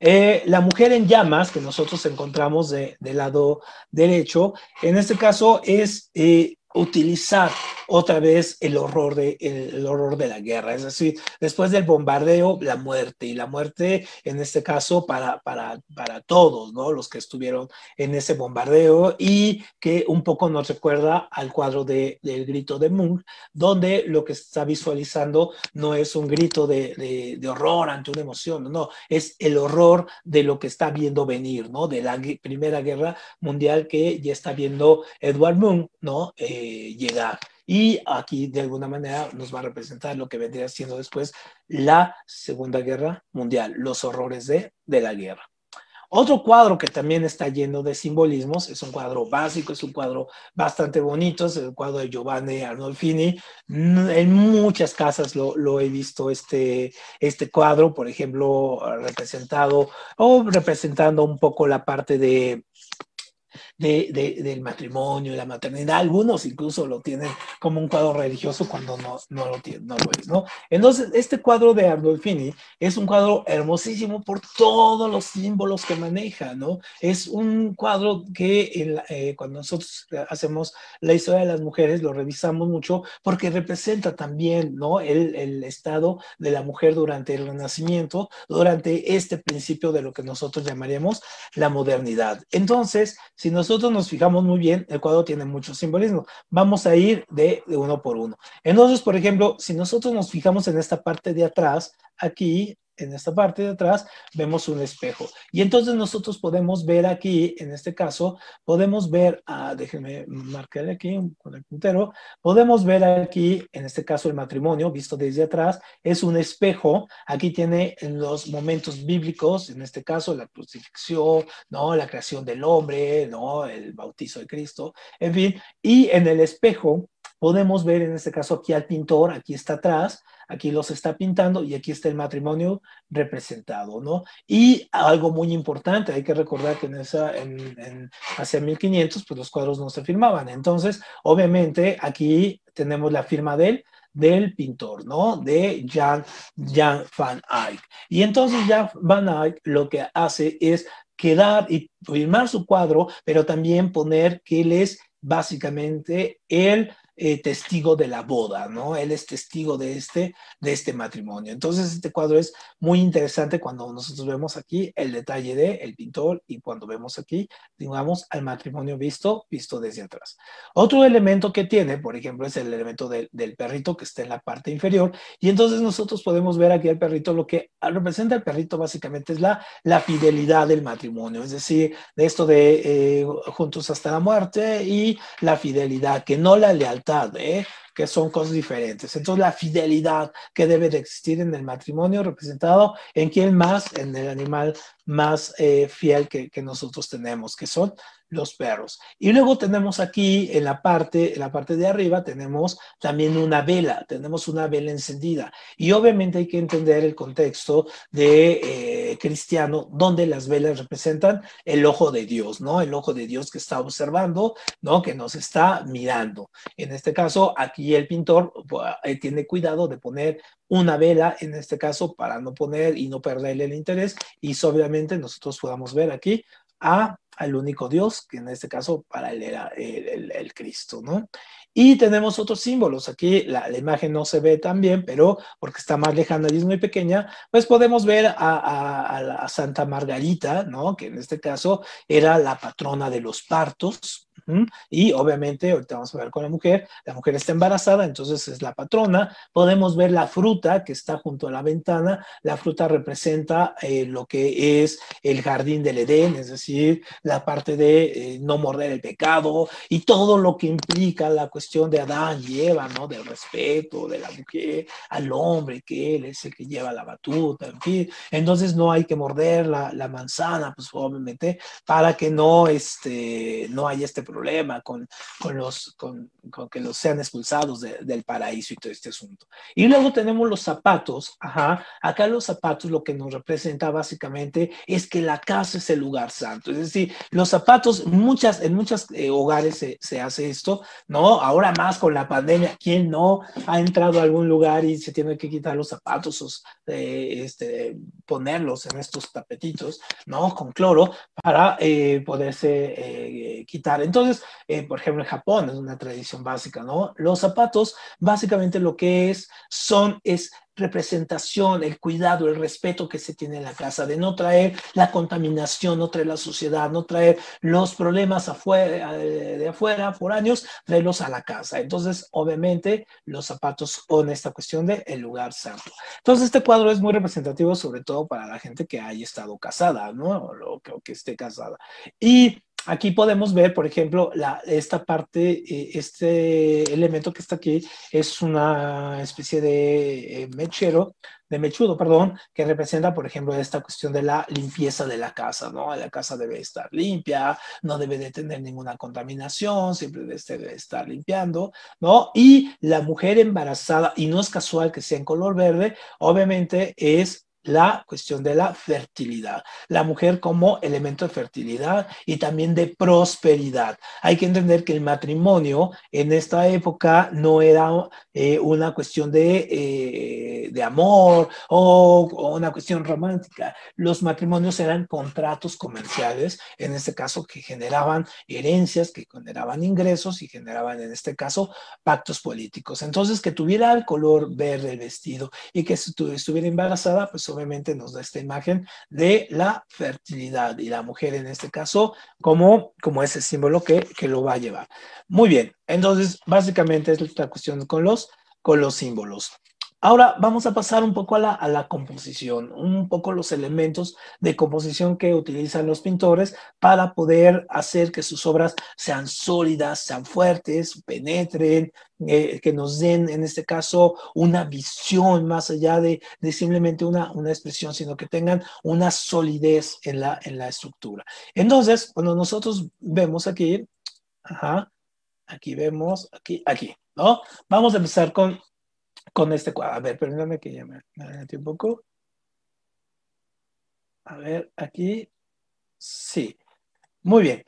Eh, la mujer en llamas que nosotros encontramos de, del lado derecho, en este caso es eh, utilizar otra vez el horror, de, el, horror de la guerra, es decir, después del bombardeo, la muerte, y la muerte en este caso para, para, para todos, ¿no? Los que estuvieron en ese bombardeo y que un poco nos recuerda al cuadro de, del grito de Munch, donde lo que está visualizando no es un grito de, de, horror ante una emoción, no, es el horror de lo que está viendo venir, ¿no? De la Primera Guerra Mundial que ya está viendo Edward Munch, ¿no? Eh, llegar. Y aquí de alguna manera nos va a representar lo que vendría siendo después la Segunda Guerra Mundial, los horrores de, de la guerra. Otro cuadro que también está lleno de simbolismos, es un cuadro básico, es un cuadro bastante bonito, es el cuadro de Giovanni Arnolfini. En muchas casas lo, lo he visto este, este cuadro, por ejemplo, representado o representando un poco la parte de de, del matrimonio y la maternidad. Algunos incluso lo tienen como un cuadro religioso cuando no, no, lo, tiene, no lo es, ¿no? Entonces, este cuadro de Ardolfini es un cuadro hermosísimo por todos los símbolos que maneja, ¿no? Es un cuadro que eh, cuando nosotros hacemos la historia de las mujeres lo revisamos mucho porque representa también, ¿no? El, el estado de la mujer durante el Renacimiento, durante este principio de lo que nosotros llamaríamos la modernidad. Entonces, si nosotros nos fijamos muy bien, el cuadro tiene mucho simbolismo. Vamos a ir de, de uno por uno. Entonces, por ejemplo, si nosotros nos fijamos en esta parte de atrás, aquí en esta parte de atrás vemos un espejo. Y entonces nosotros podemos ver aquí, en este caso, podemos ver, ah, déjenme marcar aquí con el puntero, podemos ver aquí, en este caso el matrimonio, visto desde atrás, es un espejo. Aquí tiene los momentos bíblicos, en este caso la crucifixión, ¿no? la creación del hombre, ¿no? el bautizo de Cristo, en fin. Y en el espejo podemos ver, en este caso aquí al pintor, aquí está atrás, aquí los está pintando y aquí está el matrimonio representado, ¿no? Y algo muy importante, hay que recordar que en esa, en, hacia 1500, pues los cuadros no se firmaban. Entonces, obviamente, aquí tenemos la firma de él, del pintor, ¿no? De Jan, Jan van Eyck. Y entonces Jan van Eyck lo que hace es quedar y firmar su cuadro, pero también poner que él es básicamente el eh, testigo de la boda, ¿no? Él es testigo de este, de este matrimonio. Entonces, este cuadro es muy interesante cuando nosotros vemos aquí el detalle de el pintor y cuando vemos aquí, digamos, al matrimonio visto, visto desde atrás. Otro elemento que tiene, por ejemplo, es el elemento del perrito que está en la parte inferior y entonces nosotros podemos ver aquí al perrito, lo que representa el perrito básicamente es la, la fidelidad del matrimonio, es decir, de esto de eh, juntos hasta la muerte y la fidelidad, que no la lealtad ¿eh? que son cosas diferentes. Entonces, la fidelidad que debe de existir en el matrimonio representado en quién más, en el animal más eh, fiel que, que, nosotros tenemos, que son los perros. Y luego tenemos aquí en la parte, en la parte de arriba, tenemos también una vela, tenemos una vela encendida. Y obviamente hay que entender el contexto de eh, cristiano, donde las velas representan el ojo de Dios, ¿no? El ojo de Dios que está observando, ¿no? Que nos está mirando. En este caso, aquí el pintor eh, tiene cuidado de poner una vela, en este caso, para no poner y no perderle el interés. Y obviamente nosotros podamos ver aquí a, al único Dios, que en este caso para él era el, Cristo, ¿no? Y tenemos otros símbolos. Aquí la, imagen no se ve tan bien, pero porque está más lejana y es muy pequeña, pues podemos ver a, a, a Santa Margarita, ¿no? Que en este caso era la patrona de los partos, y obviamente, ahorita vamos a ver con la mujer, la mujer está embarazada, entonces es la patrona. Podemos ver la fruta que está junto a la ventana. La fruta representa eh, lo que es el jardín del Edén, es decir, la parte de eh, no morder el pecado y todo lo que implica la cuestión de Adán y Eva, ¿no? Del respeto de la mujer al hombre, que él es el que lleva la batuta, en fin. Entonces no hay que morder la, manzana, pues obviamente, para que no, este, no haya este problema problema con, con los, con, con, que los sean expulsados del paraíso y todo este asunto. Y luego tenemos los zapatos. Ajá. Acá los zapatos lo que nos representa básicamente es que la casa es el lugar santo. Es decir, los zapatos, muchas, en muchos eh, hogares se, se, hace esto, ¿no? Ahora más con la pandemia, ¿quién no ha entrado a algún lugar y se tiene que quitar los zapatos, o, eh, este, ponerlos en estos tapetitos, ¿no? Con cloro para eh, poderse quitar. Entonces, eh, por ejemplo, en Japón es una tradición básica, ¿no? Los zapatos, básicamente lo que es, son, es representación, el cuidado, el respeto que se tiene en la casa, de no traer la contaminación, no traer la suciedad, no traer los problemas afuera, eh, de afuera, por años, traerlos a la casa. Entonces, obviamente, los zapatos con esta cuestión de el lugar santo. Entonces, este cuadro es muy representativo, sobre todo para la gente que haya estado casada, ¿no? O que, o que esté casada. Y Aquí podemos ver, por ejemplo, esta parte, eh, este elemento que está aquí es una especie de eh, mechero, de mechudo, perdón, que representa, por ejemplo, esta cuestión de la limpieza de la casa, ¿no? La casa debe estar limpia, no debe de tener ninguna contaminación, siempre debe estar limpiando, ¿no? Y la mujer embarazada, y no es casual que sea en color verde, obviamente es la cuestión de la fertilidad. La mujer como elemento de fertilidad y también de prosperidad. Hay que entender que el matrimonio en esta época no era eh, una cuestión de, eh, de amor o, una cuestión romántica. Los matrimonios eran contratos comerciales, en este caso que generaban herencias, que generaban ingresos y generaban en este caso pactos políticos. Entonces, que tuviera el color verde el vestido y que estuviera embarazada, pues obviamente nos da esta imagen de la fertilidad y la mujer en este caso como, como ese símbolo que, que lo va a llevar. Muy bien, entonces básicamente es la cuestión con los, con los símbolos. Ahora vamos a pasar un poco a la, composición, un poco los elementos de composición que utilizan los pintores para poder hacer que sus obras sean sólidas, sean fuertes, penetren, eh, que nos den, en este caso, una visión más allá de, de simplemente una, una, expresión, sino que tengan una solidez en la, en la estructura. Entonces, cuando nosotros vemos aquí, ajá, aquí vemos, aquí, aquí, ¿no? Vamos a empezar con con este cuadro. A ver, perdóname que ya me, me un poco. A ver, aquí. Sí. Muy bien.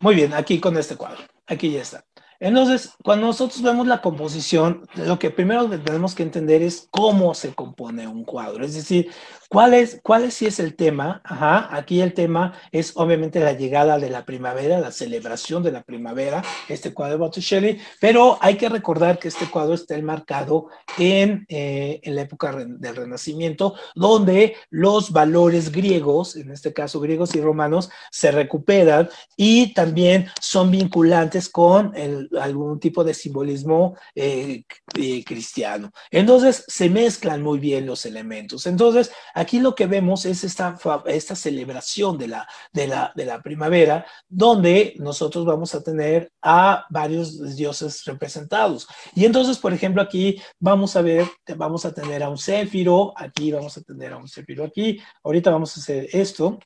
Muy bien, aquí con este cuadro. Aquí ya está. Entonces, cuando nosotros vemos la composición, lo que primero tenemos que entender es cómo se compone un cuadro. Es decir, ¿Cuál es, cuál si es el tema? Aquí el tema es obviamente la llegada de la primavera, la celebración de la primavera, este cuadro de Botticelli, pero hay que recordar que este cuadro está enmarcado en, eh, en la época del Renacimiento, donde los valores griegos, en este caso griegos y romanos, se recuperan y también son vinculantes con algún tipo de simbolismo eh, eh, cristiano. Entonces, se mezclan muy bien los elementos. Entonces, Aquí lo que vemos es esta, celebración de la primavera, donde nosotros vamos a tener a varios dioses representados. Y entonces, por ejemplo, aquí vamos a ver, vamos a tener a un céfiro, aquí vamos a tener a un céfiro aquí. Ahorita vamos a hacer esto,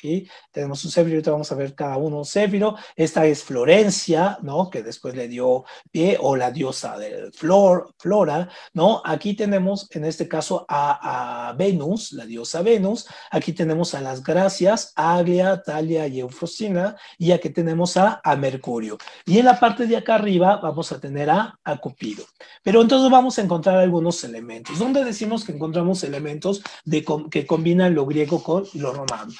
Aquí tenemos un céfiro, ahorita vamos a ver cada uno un céfiro. Esta es Florencia, ¿no? Que después le dio pie, o la diosa de Flor, Flora, ¿no? Aquí tenemos, en este caso, a, Venus, la diosa Venus. Aquí tenemos a las gracias, Aglia, Talia y Eufrosina. Y aquí tenemos a, Mercurio. Y en la parte de acá arriba vamos a tener a, a Cupido. Pero entonces vamos a encontrar algunos elementos. ¿Dónde decimos que encontramos elementos de, que combinan lo griego con lo romano?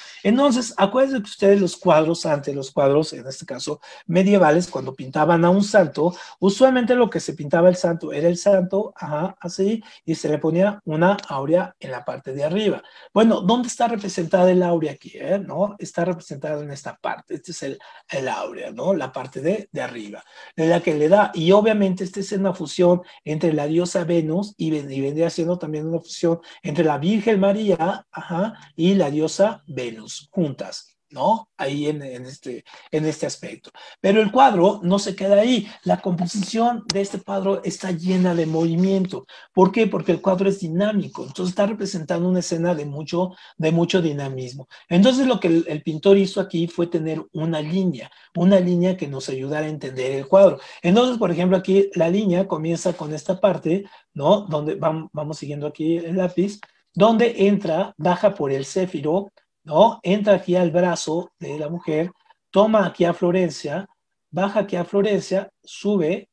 Entonces, acuérdense que ustedes los cuadros, ante los cuadros, en este caso medievales, cuando pintaban a un santo, usualmente lo que se pintaba el santo era el santo, ajá, así, y se le ponía una aurea en la parte de arriba. Bueno, ¿dónde está representada el aurea aquí? Eh? ¿No? Está representada en esta parte. Este es el, el aurea, ¿no? La parte de, de arriba, de la que le da. Y obviamente esta es una fusión entre la diosa Venus y, y vendría siendo también una fusión entre la Virgen María ajá, y la diosa Venus juntas. ¿no? Ahí en, este, en este aspecto. Pero el cuadro no se queda ahí. La composición de este cuadro está llena de movimiento. ¿Por qué? Porque el cuadro es dinámico. Entonces está representando una escena de mucho, de mucho dinamismo. Entonces lo que el, pintor hizo aquí fue tener una línea, una línea que nos ayudara a entender el cuadro. Entonces, por ejemplo, aquí la línea comienza con esta parte, ¿no? Donde vamos, vamos siguiendo aquí el lápiz, donde entra, baja por el céfiro, ¿no? Entra aquí al brazo de la mujer, toma aquí a Florencia, baja aquí a Florencia, sube,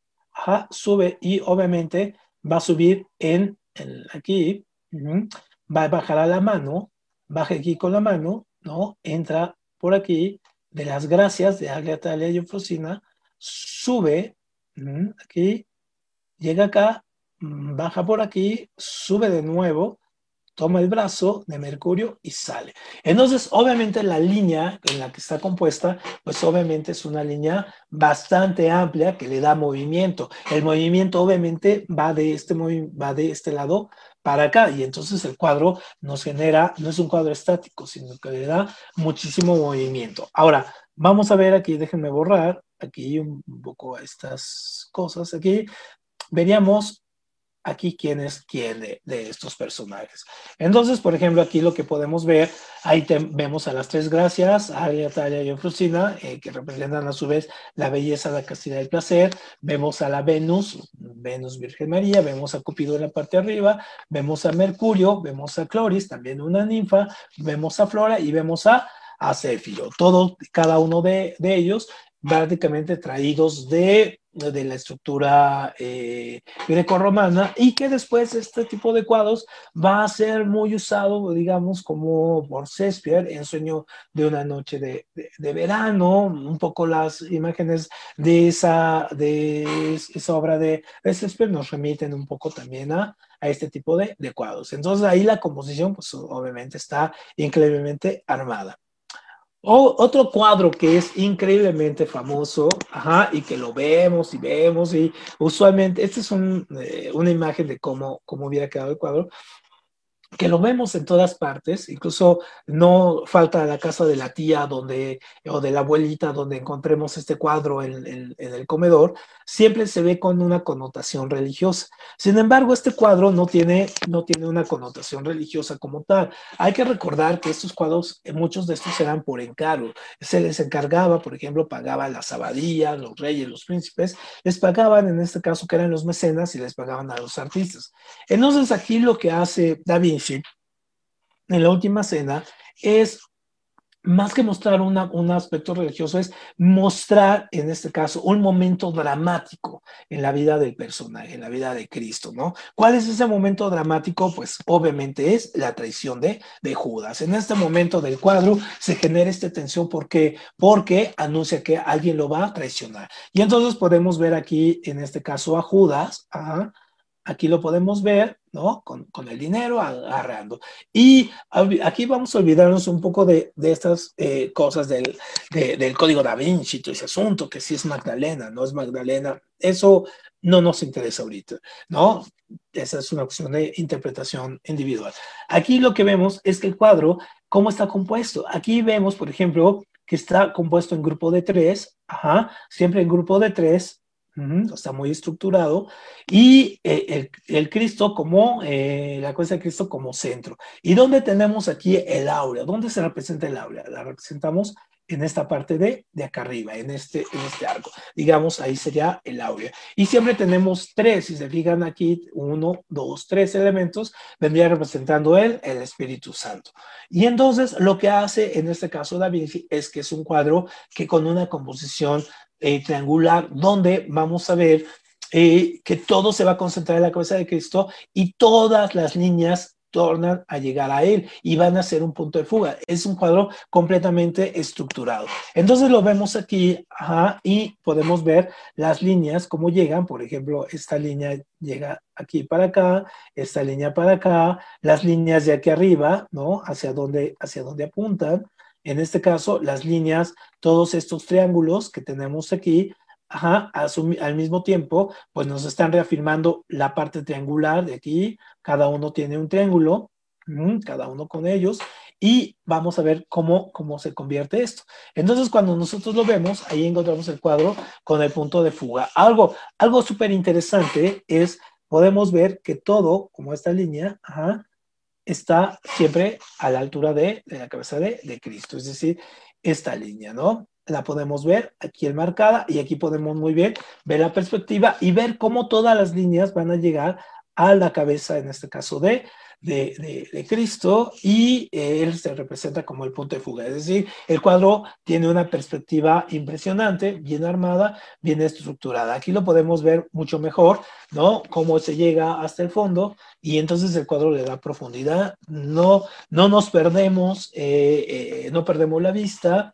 sube y obviamente va a subir en, aquí, va a bajar a la mano, baja aquí con la mano, ¿no? Entra por aquí, de las gracias de Agliatalia y Eufrosina, sube, aquí, llega acá, baja por aquí, sube de nuevo, toma el brazo de Mercurio y sale. Entonces, obviamente la línea en la que está compuesta, pues obviamente es una línea bastante amplia que le da movimiento. El movimiento obviamente va de este, va de este lado para acá y entonces el cuadro nos genera, no es un cuadro estático, sino que le da muchísimo movimiento. Ahora, vamos a ver aquí, déjenme borrar aquí un poco estas cosas. Aquí veríamos aquí quién es quién de, estos personajes. Entonces, por ejemplo, aquí lo que podemos ver, ahí vemos a las tres gracias, Aria, Talia y Eufrosina, eh, que representan a su vez la belleza, la castidad y el placer. Vemos a la Venus, Venus Virgen María, vemos a Cupido en la parte de arriba, vemos a Mercurio, vemos a Cloris, también una ninfa, vemos a Flora y vemos a, a Céfiro. Todo, cada uno de, de ellos prácticamente traídos de de la estructura eh, greco-romana y que después este tipo de cuadros va a ser muy usado, digamos, como por Shakespeare en Sueño de una noche de, de, verano, un poco las imágenes de esa, de esa obra de Shakespeare nos remiten un poco también a, a este tipo de, de cuadros. Entonces ahí la composición, pues obviamente está increíblemente armada otro cuadro que es increíblemente famoso, ajá, y que lo vemos y vemos, y usualmente, esta es eh, una imagen de cómo, cómo hubiera quedado el cuadro, que lo vemos en todas partes, incluso no falta la casa de la tía donde, o de la abuelita donde encontremos este cuadro en, en, el comedor, siempre se ve con una connotación religiosa. Sin embargo, este cuadro no tiene, no tiene una connotación religiosa como tal. Hay que recordar que estos cuadros, eh, muchos de estos eran por encargo. Se les encargaba, por ejemplo, pagaban las abadías, los reyes, los príncipes, les pagaban, en este caso, que eran los mecenas, y les pagaban a los artistas. Entonces, aquí lo que hace David en la última cena es más que mostrar un aspecto religioso, es mostrar, en este caso, un momento dramático en la vida del personaje, en la vida de Cristo, ¿no? ¿Cuál es ese momento dramático? Pues obviamente es la traición de, de Judas. En este momento del cuadro se genera esta tensión porque, porque anuncia que alguien lo va a traicionar. Y entonces podemos ver aquí, en este caso, a Judas, Aquí lo podemos ver, ¿no? Con, con el dinero agarrando. Y aquí vamos a olvidarnos un poco de, de estas eh, cosas del, del código da Vinci, todo ese asunto, que si es Magdalena, no es Magdalena. Eso no nos interesa ahorita, ¿no? Esa es una opción de interpretación individual. Aquí lo que vemos es que el cuadro, ¿cómo está compuesto? Aquí vemos, por ejemplo, que está compuesto en grupo de tres, ajá, siempre en grupo de tres, está muy estructurado. Y eh, el, Cristo como, eh, la cosa de Cristo como centro. ¿Y dónde tenemos aquí el aura? ¿Dónde se representa el aura? La representamos en esta parte de, de acá arriba, en este, en este arco. Digamos, ahí sería el áurea. Y siempre tenemos tres, si se fijan aquí, uno, dos, tres elementos, vendría representando él, el Espíritu Santo. Y entonces lo que hace en este caso Da Vinci es que es un cuadro que con una composición eh, triangular, donde vamos a ver eh, que todo se va a concentrar en la cabeza de Cristo y todas las líneas tornan a llegar a él y van a ser un punto de fuga. Es un cuadro completamente estructurado. Entonces lo vemos aquí y podemos ver las líneas, cómo llegan. Por ejemplo, esta línea llega aquí para acá, esta línea para acá, las líneas de aquí arriba, ¿no? Hacia dónde, hacia dónde apuntan. En este caso, las líneas, todos estos triángulos que tenemos aquí, Ajá, al mismo tiempo, pues nos están reafirmando la parte triangular de aquí, cada uno tiene un triángulo, cada uno con ellos, y vamos a ver cómo, cómo se convierte esto. Entonces, cuando nosotros lo vemos, ahí encontramos el cuadro con el punto de fuga. Algo, algo súper interesante es, podemos ver que todo, como esta línea, está siempre a la altura de, la cabeza de, de Cristo, es decir, esta línea, ¿no? la podemos ver aquí enmarcada y aquí podemos muy bien ver la perspectiva y ver cómo todas las líneas van a llegar a la cabeza, en este caso de, de, Cristo, y él se representa como el punto de fuga. Es decir, el cuadro tiene una perspectiva impresionante, bien armada, bien estructurada. Aquí lo podemos ver mucho mejor, ¿no? Cómo se llega hasta el fondo y entonces el cuadro le da profundidad. No, no nos perdemos, eh, eh, no perdemos la vista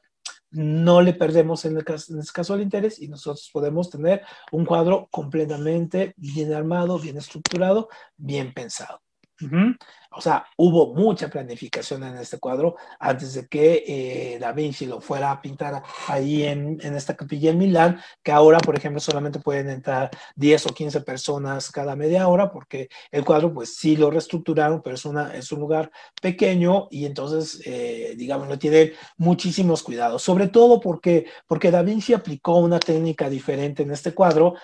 no le perdemos en, el caso, en este caso el interés y nosotros podemos tener un cuadro completamente bien armado, bien estructurado, bien pensado. Mm-hmm. O sea, hubo mucha planificación en este cuadro antes de que eh, Da Vinci lo fuera a pintar ahí en, en, esta capilla en Milán, que ahora, por ejemplo, solamente pueden entrar 10 o 15 personas cada media hora, porque el cuadro, pues sí lo reestructuraron, pero es, una, es un lugar pequeño y entonces, eh, digamos, no tienen muchísimos cuidados, sobre todo porque, porque Da Vinci aplicó una técnica diferente en este cuadro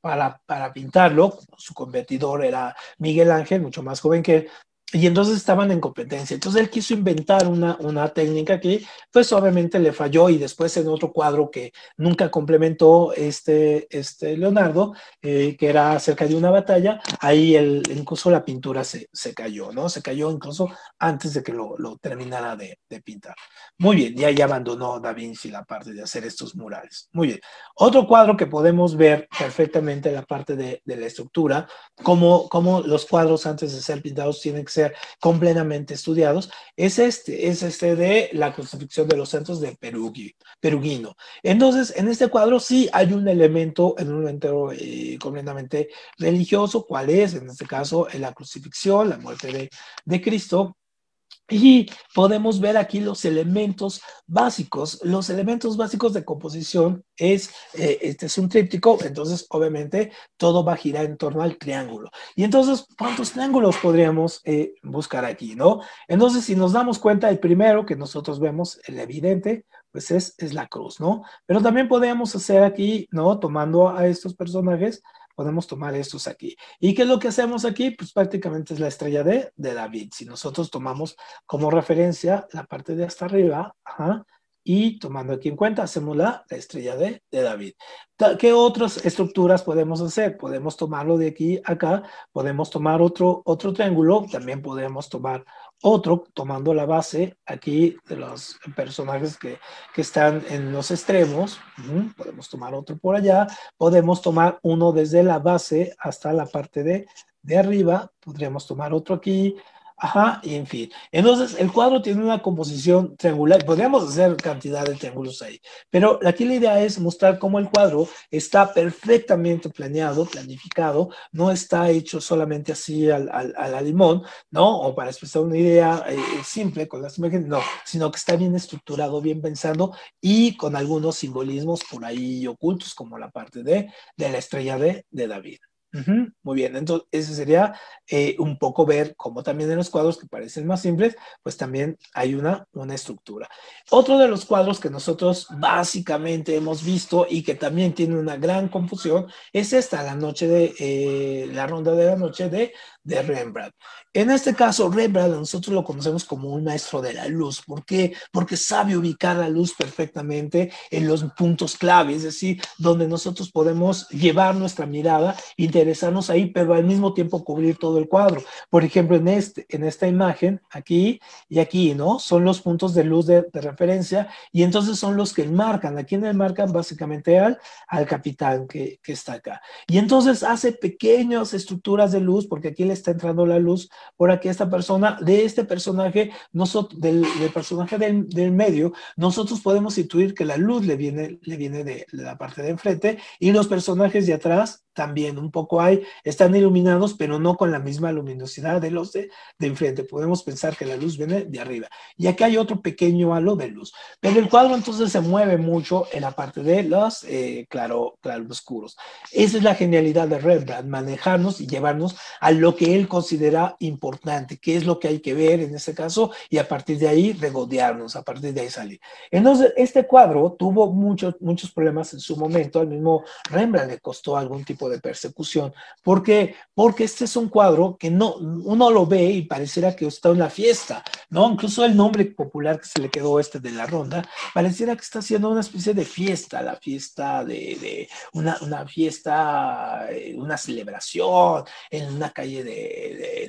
para, para pintarlo. Su competidor era Miguel Ángel, mucho más joven que él, y entonces estaban en competencia. Entonces él quiso inventar una, una técnica que pues obviamente le falló y después en otro cuadro que nunca complementó este, este Leonardo, eh, que era acerca de una batalla, ahí el, incluso la pintura se, se, cayó, ¿no? Se cayó incluso antes de que lo, lo terminara de, de, pintar. Muy bien, ya, ya abandonó Da Vinci la parte de hacer estos murales. Muy bien. Otro cuadro que podemos ver perfectamente la parte de, de la estructura, como, como los cuadros antes de ser pintados tienen que ser completamente estudiados, es este, es este de la crucifixión de los santos de Perugui, Perugino. Entonces, en este cuadro sí hay un elemento, en un momento eh, completamente religioso, ¿cuál es? En este caso, la crucifixión, la muerte de, de Cristo, y podemos ver aquí los elementos básicos. Los elementos básicos de composición es, eh, este es un tríptico, entonces obviamente todo va a girar en torno al triángulo. Y entonces, ¿cuántos triángulos podríamos eh, buscar aquí, no? Entonces, si nos damos cuenta, el primero que nosotros vemos, el evidente, pues es, es la cruz, ¿no? Pero también podemos hacer aquí, ¿no? Tomando a estos personajes, podemos tomar estos aquí. ¿Y qué es lo que hacemos aquí? Pues prácticamente es la estrella de, David. Si nosotros tomamos como referencia la parte de hasta arriba, y tomando aquí en cuenta, hacemos la, la estrella de, de, David. ¿Qué otras estructuras podemos hacer? Podemos tomarlo de aquí a acá, podemos tomar otro, otro triángulo, también podemos tomar otro tomando la base aquí de los personajes que, que están en los extremos. Podemos tomar otro por allá. Podemos tomar uno desde la base hasta la parte de, de arriba. Podríamos tomar otro aquí. Ajá, y en fin. Entonces, el cuadro tiene una composición triangular. Podríamos hacer cantidad de triángulos ahí. Pero aquí la idea es mostrar cómo el cuadro está perfectamente planeado, planificado. No está hecho solamente así al, al, limón, ¿no? O para expresar una idea eh, simple con las imágenes, no. Sino que está bien estructurado, bien pensando y con algunos simbolismos por ahí ocultos, como la parte de, de la estrella de, de David. Muy bien, entonces ese sería eh, un poco ver cómo también en los cuadros que parecen más simples, pues también hay una, una estructura. Otro de los cuadros que nosotros básicamente hemos visto y que también tiene una gran confusión es esta, la noche de, eh, la ronda de la noche de, de Rembrandt. En este caso, Rembrandt nosotros lo conocemos como un maestro de la luz. ¿Por qué? Porque sabe ubicar la luz perfectamente en los puntos clave, es decir, donde nosotros podemos llevar nuestra mirada, interesarnos ahí, pero al mismo tiempo cubrir todo el cuadro. Por ejemplo, en, este, en esta imagen, aquí y aquí, ¿no? Son los puntos de luz de, referencia y entonces son los que marcan. Aquí en el marcan básicamente al, al capitán que, que está acá. Y entonces hace pequeñas estructuras de luz, porque aquí le está entrando la luz por aquí esta persona, de este personaje, nosotros, del, personaje del, del, medio, nosotros podemos intuir que la luz le viene, le viene de, la parte de enfrente y los personajes de atrás también un poco hay, están iluminados, pero no con la misma luminosidad de los de, de enfrente. Podemos pensar que la luz viene de arriba. Y aquí hay otro pequeño halo de luz. Pero el cuadro entonces se mueve mucho en la parte de los eh, claro, claroscuros. Esa es la genialidad de Rembrandt, manejarnos y llevarnos a lo que él considera importante, qué es lo que hay que ver en este caso, y a partir de ahí regodearnos, a partir de ahí salir. Entonces, este cuadro tuvo muchos, muchos problemas en su momento, al mismo Rembrandt le costó algún tipo de persecución. ¿Por qué? Porque este es un cuadro que no, uno lo ve y pareciera que está en la fiesta, ¿no? Incluso el nombre popular que se le quedó este de la ronda, pareciera que está haciendo una especie de fiesta, la fiesta de, una, una, fiesta, eh, una celebración en una calle de,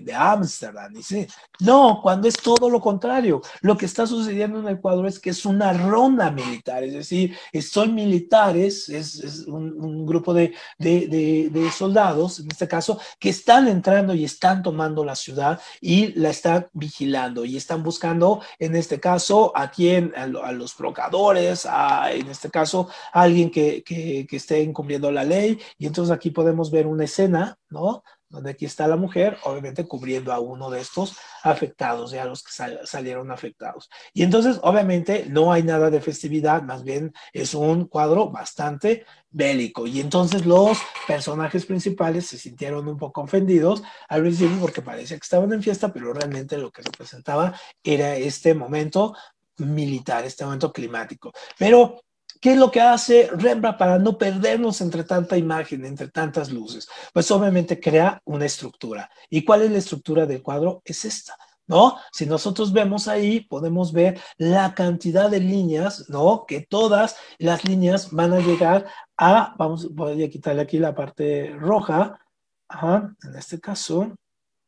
de Ámsterdam. Dice, no, cuando es todo lo contrario. Lo que está sucediendo en el cuadro es que es una ronda militar, es decir, son militares, es, un, grupo de, de, soldados, en este caso, que están entrando y están tomando la ciudad y la están vigilando y están buscando, en este caso, a quién, a, los provocadores, a, en este caso, a alguien que, que, que esté incumpliendo la ley. Y entonces aquí podemos ver una escena, ¿no? Donde aquí está la mujer, obviamente cubriendo a uno de estos afectados, ya los que salieron afectados. Y entonces, obviamente, no hay nada de festividad, más bien es un cuadro bastante bélico. Y entonces los personajes principales se sintieron un poco ofendidos al principio porque parecía que estaban en fiesta, pero realmente lo que representaba era este momento militar, este momento climático. Pero ¿Qué es lo que hace Rembrandt para no perdernos entre tanta imagen, entre tantas luces? Pues obviamente crea una estructura. ¿Y cuál es la estructura del cuadro? Es esta. ¿No? Si nosotros vemos ahí, podemos ver la cantidad de líneas, ¿no? Que todas las líneas van a llegar a, vamos, voy a quitarle aquí la parte roja, Ajá, en este caso,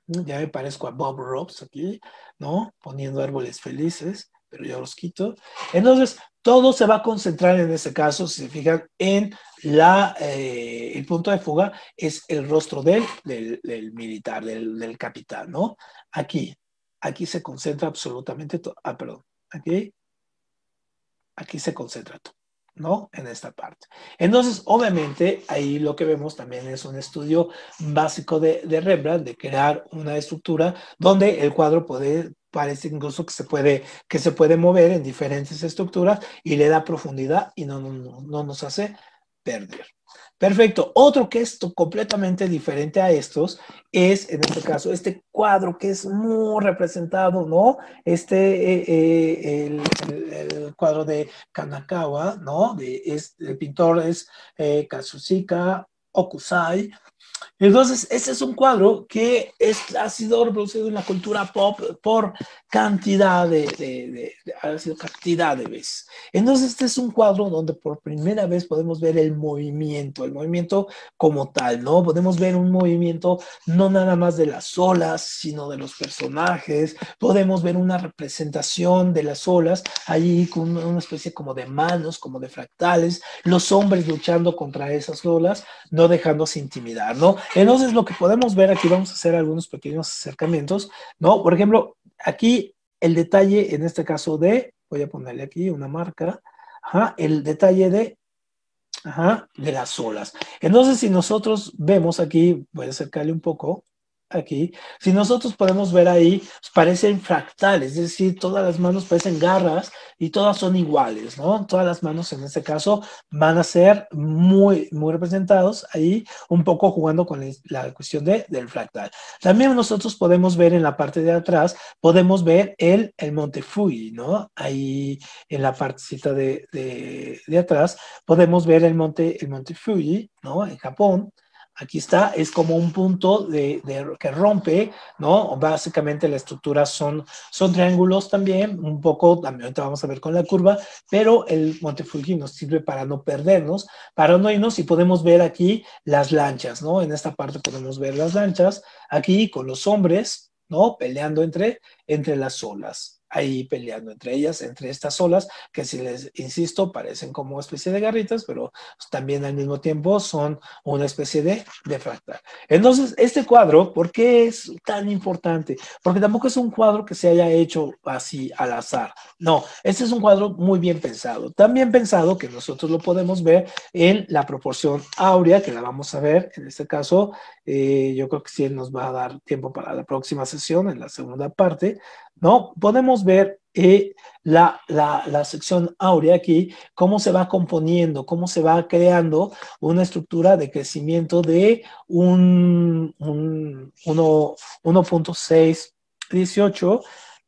ya me parezco a Bob Ross aquí, ¿no? Poniendo árboles felices, pero ya los quito. Entonces, todo se va a concentrar en ese caso, si se fijan, en la, eh, el punto de fuga es el rostro del, del, militar, del, del, capitán, ¿no? Aquí, aquí se concentra absolutamente todo. Ah, perdón, aquí, aquí se concentra todo. ¿no? En esta parte. Entonces, obviamente, ahí lo que vemos también es un estudio básico de, de Rembrandt, de crear una estructura donde el cuadro puede, parece incluso que se puede, que se puede mover en diferentes estructuras y le da profundidad y no, no, no nos hace perder. Perfecto. Otro que es completamente diferente a estos es, en este caso, este cuadro que es muy representado, ¿no? Este, eh, eh, el, cuadro de Kanakawa, ¿no? De, es, el pintor es eh, Kazushika Okusai, entonces, este es un cuadro que es, ha sido reproducido en la cultura pop por cantidad de, de, ha sido cantidad de veces. Entonces, este es un cuadro donde por primera vez podemos ver el movimiento, el movimiento como tal, ¿no? Podemos ver un movimiento no nada más de las olas, sino de los personajes. Podemos ver una representación de las olas allí con una especie como de manos, como de fractales, los hombres luchando contra esas olas, no dejándose intimidar, ¿no? Entonces, lo que podemos ver aquí, vamos a hacer algunos pequeños acercamientos, ¿no? Por ejemplo, aquí el detalle, en este caso de, voy a ponerle aquí una marca, ajá, el detalle de, ajá, de las olas. Entonces, si nosotros vemos aquí, voy a acercarle un poco, aquí, si nosotros podemos ver ahí, pues, parecen fractales, es decir, todas las manos parecen garras y todas son iguales, ¿no? Todas las manos en este caso van a ser muy, muy representados ahí, un poco jugando con la cuestión de, del fractal. También nosotros podemos ver en la parte de atrás, podemos ver el, el Monte Fuji, ¿no? Ahí en la partecita de, de, de atrás podemos ver el monte, el monte Fuji, ¿no? En Japón. Aquí está, es como un punto de, que rompe, ¿no? Básicamente la estructura son, son triángulos también, un poco, también vamos a ver con la curva, pero el Monte Fuji nos sirve para no perdernos, para no irnos y podemos ver aquí las lanchas, ¿no? En esta parte podemos ver las lanchas, aquí con los hombres, ¿no? Peleando entre, entre las olas ahí peleando entre ellas, entre estas olas, que si les insisto, parecen como especie de garritas, pero también al mismo tiempo son una especie de, de fractal. Entonces, este cuadro, ¿por qué es tan importante? Porque tampoco es un cuadro que se haya hecho así al azar. No, este es un cuadro muy bien pensado. Tan bien pensado que nosotros lo podemos ver en la proporción áurea, que la vamos a ver en este caso. Eh, yo creo que sí nos va a dar tiempo para la próxima sesión, en la segunda parte, ¿no? Podemos ver eh, la, sección áurea aquí, cómo se va componiendo, cómo se va creando una estructura de crecimiento de un, 1.618,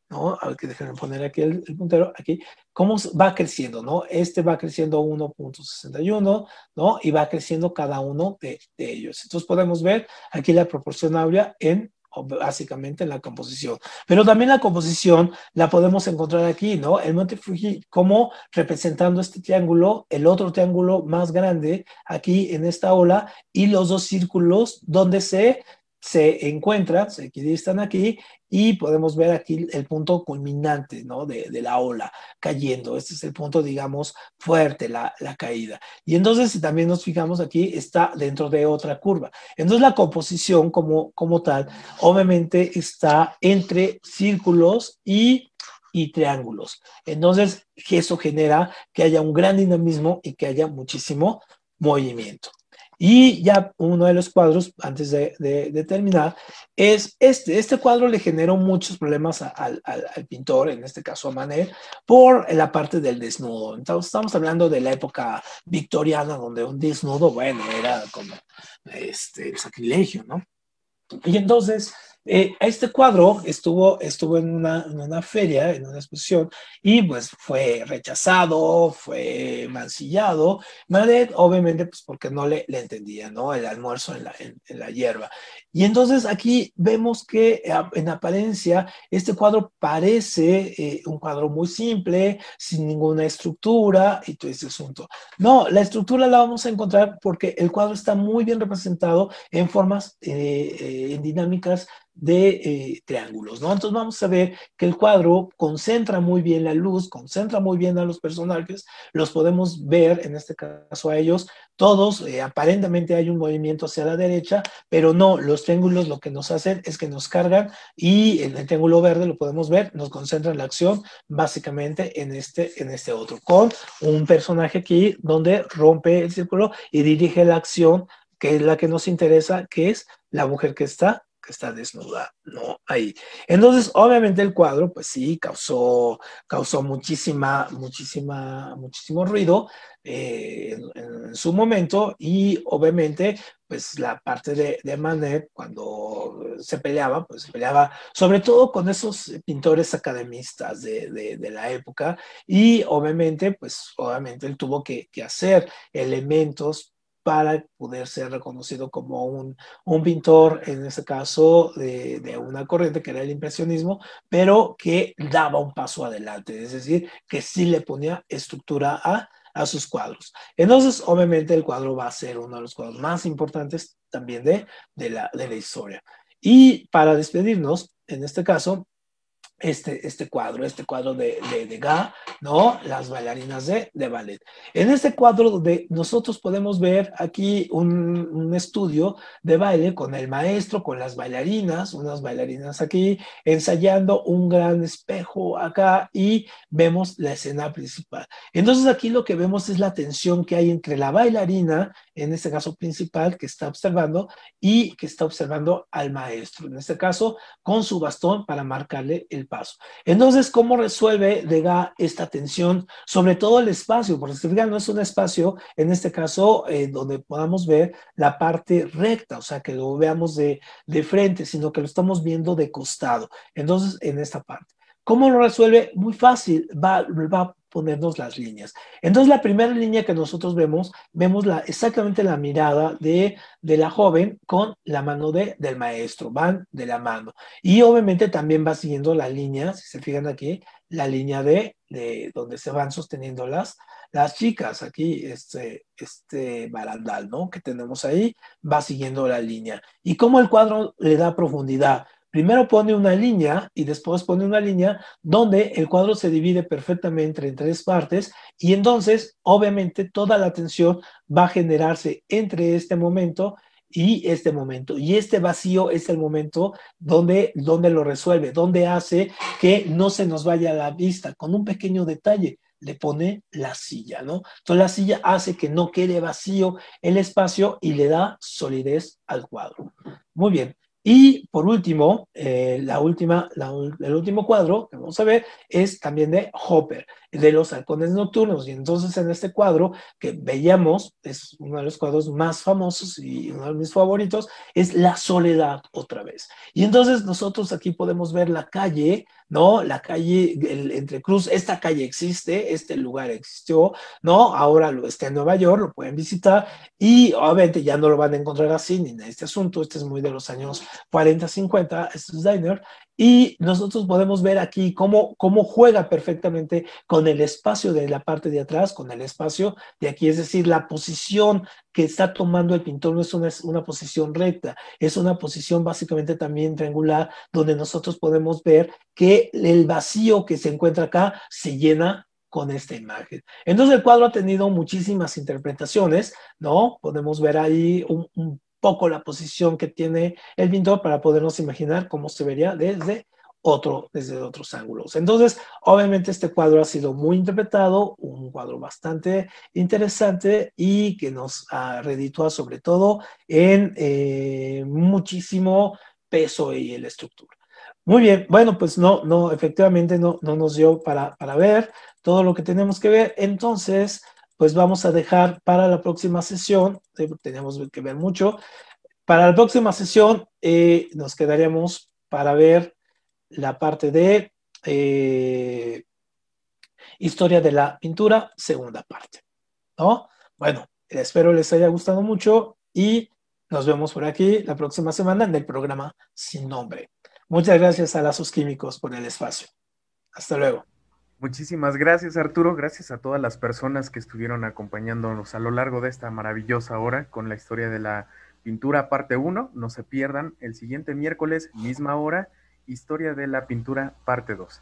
¿no? A ver, déjenme poner aquí el, puntero, aquí, cómo va creciendo, ¿no? Este va creciendo 1.61, ¿no? Y va creciendo cada uno de, de ellos. Entonces podemos ver aquí la proporción áurea en básicamente en la composición. Pero también la composición la podemos encontrar aquí, ¿no? El Monte Fuji como representando este triángulo, el otro triángulo más grande aquí en esta ola y los dos círculos donde se se encuentran, se equidistan aquí y podemos ver aquí el punto culminante ¿no? de, la ola cayendo. Este es el punto, digamos, fuerte, la, caída. Y entonces, si también nos fijamos aquí, está dentro de otra curva. Entonces, la composición como, como tal, obviamente está entre círculos y y triángulos. Entonces, eso genera que haya un gran dinamismo y que haya muchísimo movimiento. Y ya uno de los cuadros, antes de, terminar, es este. Este cuadro le generó muchos problemas al, pintor, en este caso a Manet, por la parte del desnudo. Entonces, estamos hablando de la época victoriana, donde un desnudo, bueno, era como este, sacrilegio, ¿no? Y entonces, eh, este cuadro estuvo, estuvo en, una, en una feria, en una exposición, y pues fue rechazado, fue mancillado. Manet, obviamente, pues porque no le, le entendía, ¿no? El almuerzo en la, en, la hierba. Y entonces aquí vemos que eh, en apariencia este cuadro parece eh, un cuadro muy simple, sin ninguna estructura y todo ese asunto. No, la estructura la vamos a encontrar porque el cuadro está muy bien representado en formas, en dinámicas de eh, triángulos, ¿no? Entonces vamos a ver que el cuadro concentra muy bien la luz, concentra muy bien a los personajes, los podemos ver, en este caso a ellos, todos, eh, aparentemente hay un movimiento hacia la derecha, pero no, los triángulos lo que nos hacen es que nos cargan y en el triángulo verde lo podemos ver, nos concentra la acción básicamente en este, en este otro, con un personaje aquí donde rompe el círculo y dirige la acción que es la que nos interesa, que es la mujer que está está desnuda, ¿no? Ahí. Entonces, obviamente el cuadro, pues sí, causó, causó muchísima, muchísima, muchísimo ruido eh, en, su momento y obviamente, pues la parte de, de, Manet, cuando se peleaba, pues se peleaba sobre todo con esos pintores academistas de, de, la época y obviamente, pues obviamente él tuvo que, que hacer elementos para poder ser reconocido como un, un pintor, en este caso, de, de, una corriente que era el impresionismo, pero que daba un paso adelante, es decir, que sí le ponía estructura a, a sus cuadros. Entonces, obviamente, el cuadro va a ser uno de los cuadros más importantes también de, de, la, de la historia. Y para despedirnos, en este caso, este, este cuadro, este cuadro de, de, de Ga, ¿no? Las bailarinas de, de, ballet. En este cuadro de, nosotros podemos ver aquí un, un, estudio de baile con el maestro, con las bailarinas, unas bailarinas aquí, ensayando un gran espejo acá y vemos la escena principal. Entonces aquí lo que vemos es la tensión que hay entre la bailarina en este caso principal, que está observando y que está observando al maestro, en este caso con su bastón para marcarle el paso. Entonces, ¿cómo resuelve esta tensión? Sobre todo el espacio, porque si no es un espacio, en este caso, eh, donde podamos ver la parte recta, o sea, que lo veamos de, de frente, sino que lo estamos viendo de costado. Entonces, en esta parte. ¿Cómo lo resuelve? Muy fácil, va, a ponernos las líneas. Entonces, la primera línea que nosotros vemos, vemos la, exactamente la mirada de, de la joven con la mano de, del maestro, van de la mano. Y obviamente también va siguiendo la línea, si se fijan aquí, la línea de, de donde se van sosteniendo las, las chicas. Aquí, este, este barandal, ¿no? Que tenemos ahí, va siguiendo la línea. Y cómo el cuadro le da profundidad primero pone una línea y después pone una línea donde el cuadro se divide perfectamente en tres partes y entonces obviamente toda la tensión va a generarse entre este momento y este momento. Y este vacío es el momento donde, donde lo resuelve, donde hace que no se nos vaya la vista con un pequeño detalle le pone la silla, ¿no? Entonces la silla hace que no quede vacío el espacio y le da solidez al cuadro. Muy bien. Y por último, eh, la última, el último cuadro que vamos a ver es también de Hopper, de los halcones nocturnos. Y entonces en este cuadro que veíamos, es uno de los cuadros más famosos y uno de mis favoritos, es La soledad otra vez. Y entonces nosotros aquí podemos ver la calle, ¿no? La calle el, entre Cruz, esta calle existe, este lugar existió, ¿no? Ahora lo está en Nueva York, lo pueden visitar y obviamente ya no lo van a encontrar así ni en este asunto, este es muy de los años 40, 50, este es Diner, y nosotros podemos ver aquí cómo, cómo juega perfectamente con el espacio de la parte de atrás, con el espacio de aquí, es decir, la posición que está tomando el pintor no es una, una posición recta, es una posición básicamente también triangular, donde nosotros podemos ver que el vacío que se encuentra acá se llena con esta imagen. Entonces el cuadro ha tenido muchísimas interpretaciones, ¿no? Podemos ver ahí un, poco la posición que tiene el pintor para podernos imaginar cómo se vería desde otro, desde otros ángulos. Entonces, obviamente este cuadro ha sido muy interpretado, un cuadro bastante interesante y que nos ha reditúa sobre todo en eh, muchísimo peso y la estructura. Muy bien, bueno, pues no, no, efectivamente no, no nos dio para, para ver todo lo que tenemos que ver. Entonces, pues vamos a dejar para la próxima sesión, eh, tenemos que ver mucho, para la próxima sesión eh, nos quedaríamos para ver la parte de eh, historia de la pintura, segunda parte. ¿no? Bueno, espero les haya gustado mucho y nos vemos por aquí la próxima semana en el programa Sin Nombre. Muchas gracias a Lazos Químicos por el espacio. Hasta luego. Muchísimas gracias Arturo, gracias a todas las personas que estuvieron acompañándonos a lo largo de esta maravillosa hora con la historia de la pintura parte 1. No se pierdan el siguiente miércoles, misma hora, historia de la pintura parte 2.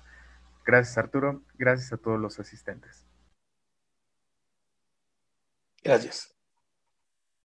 Gracias Arturo, gracias a todos los asistentes. Gracias.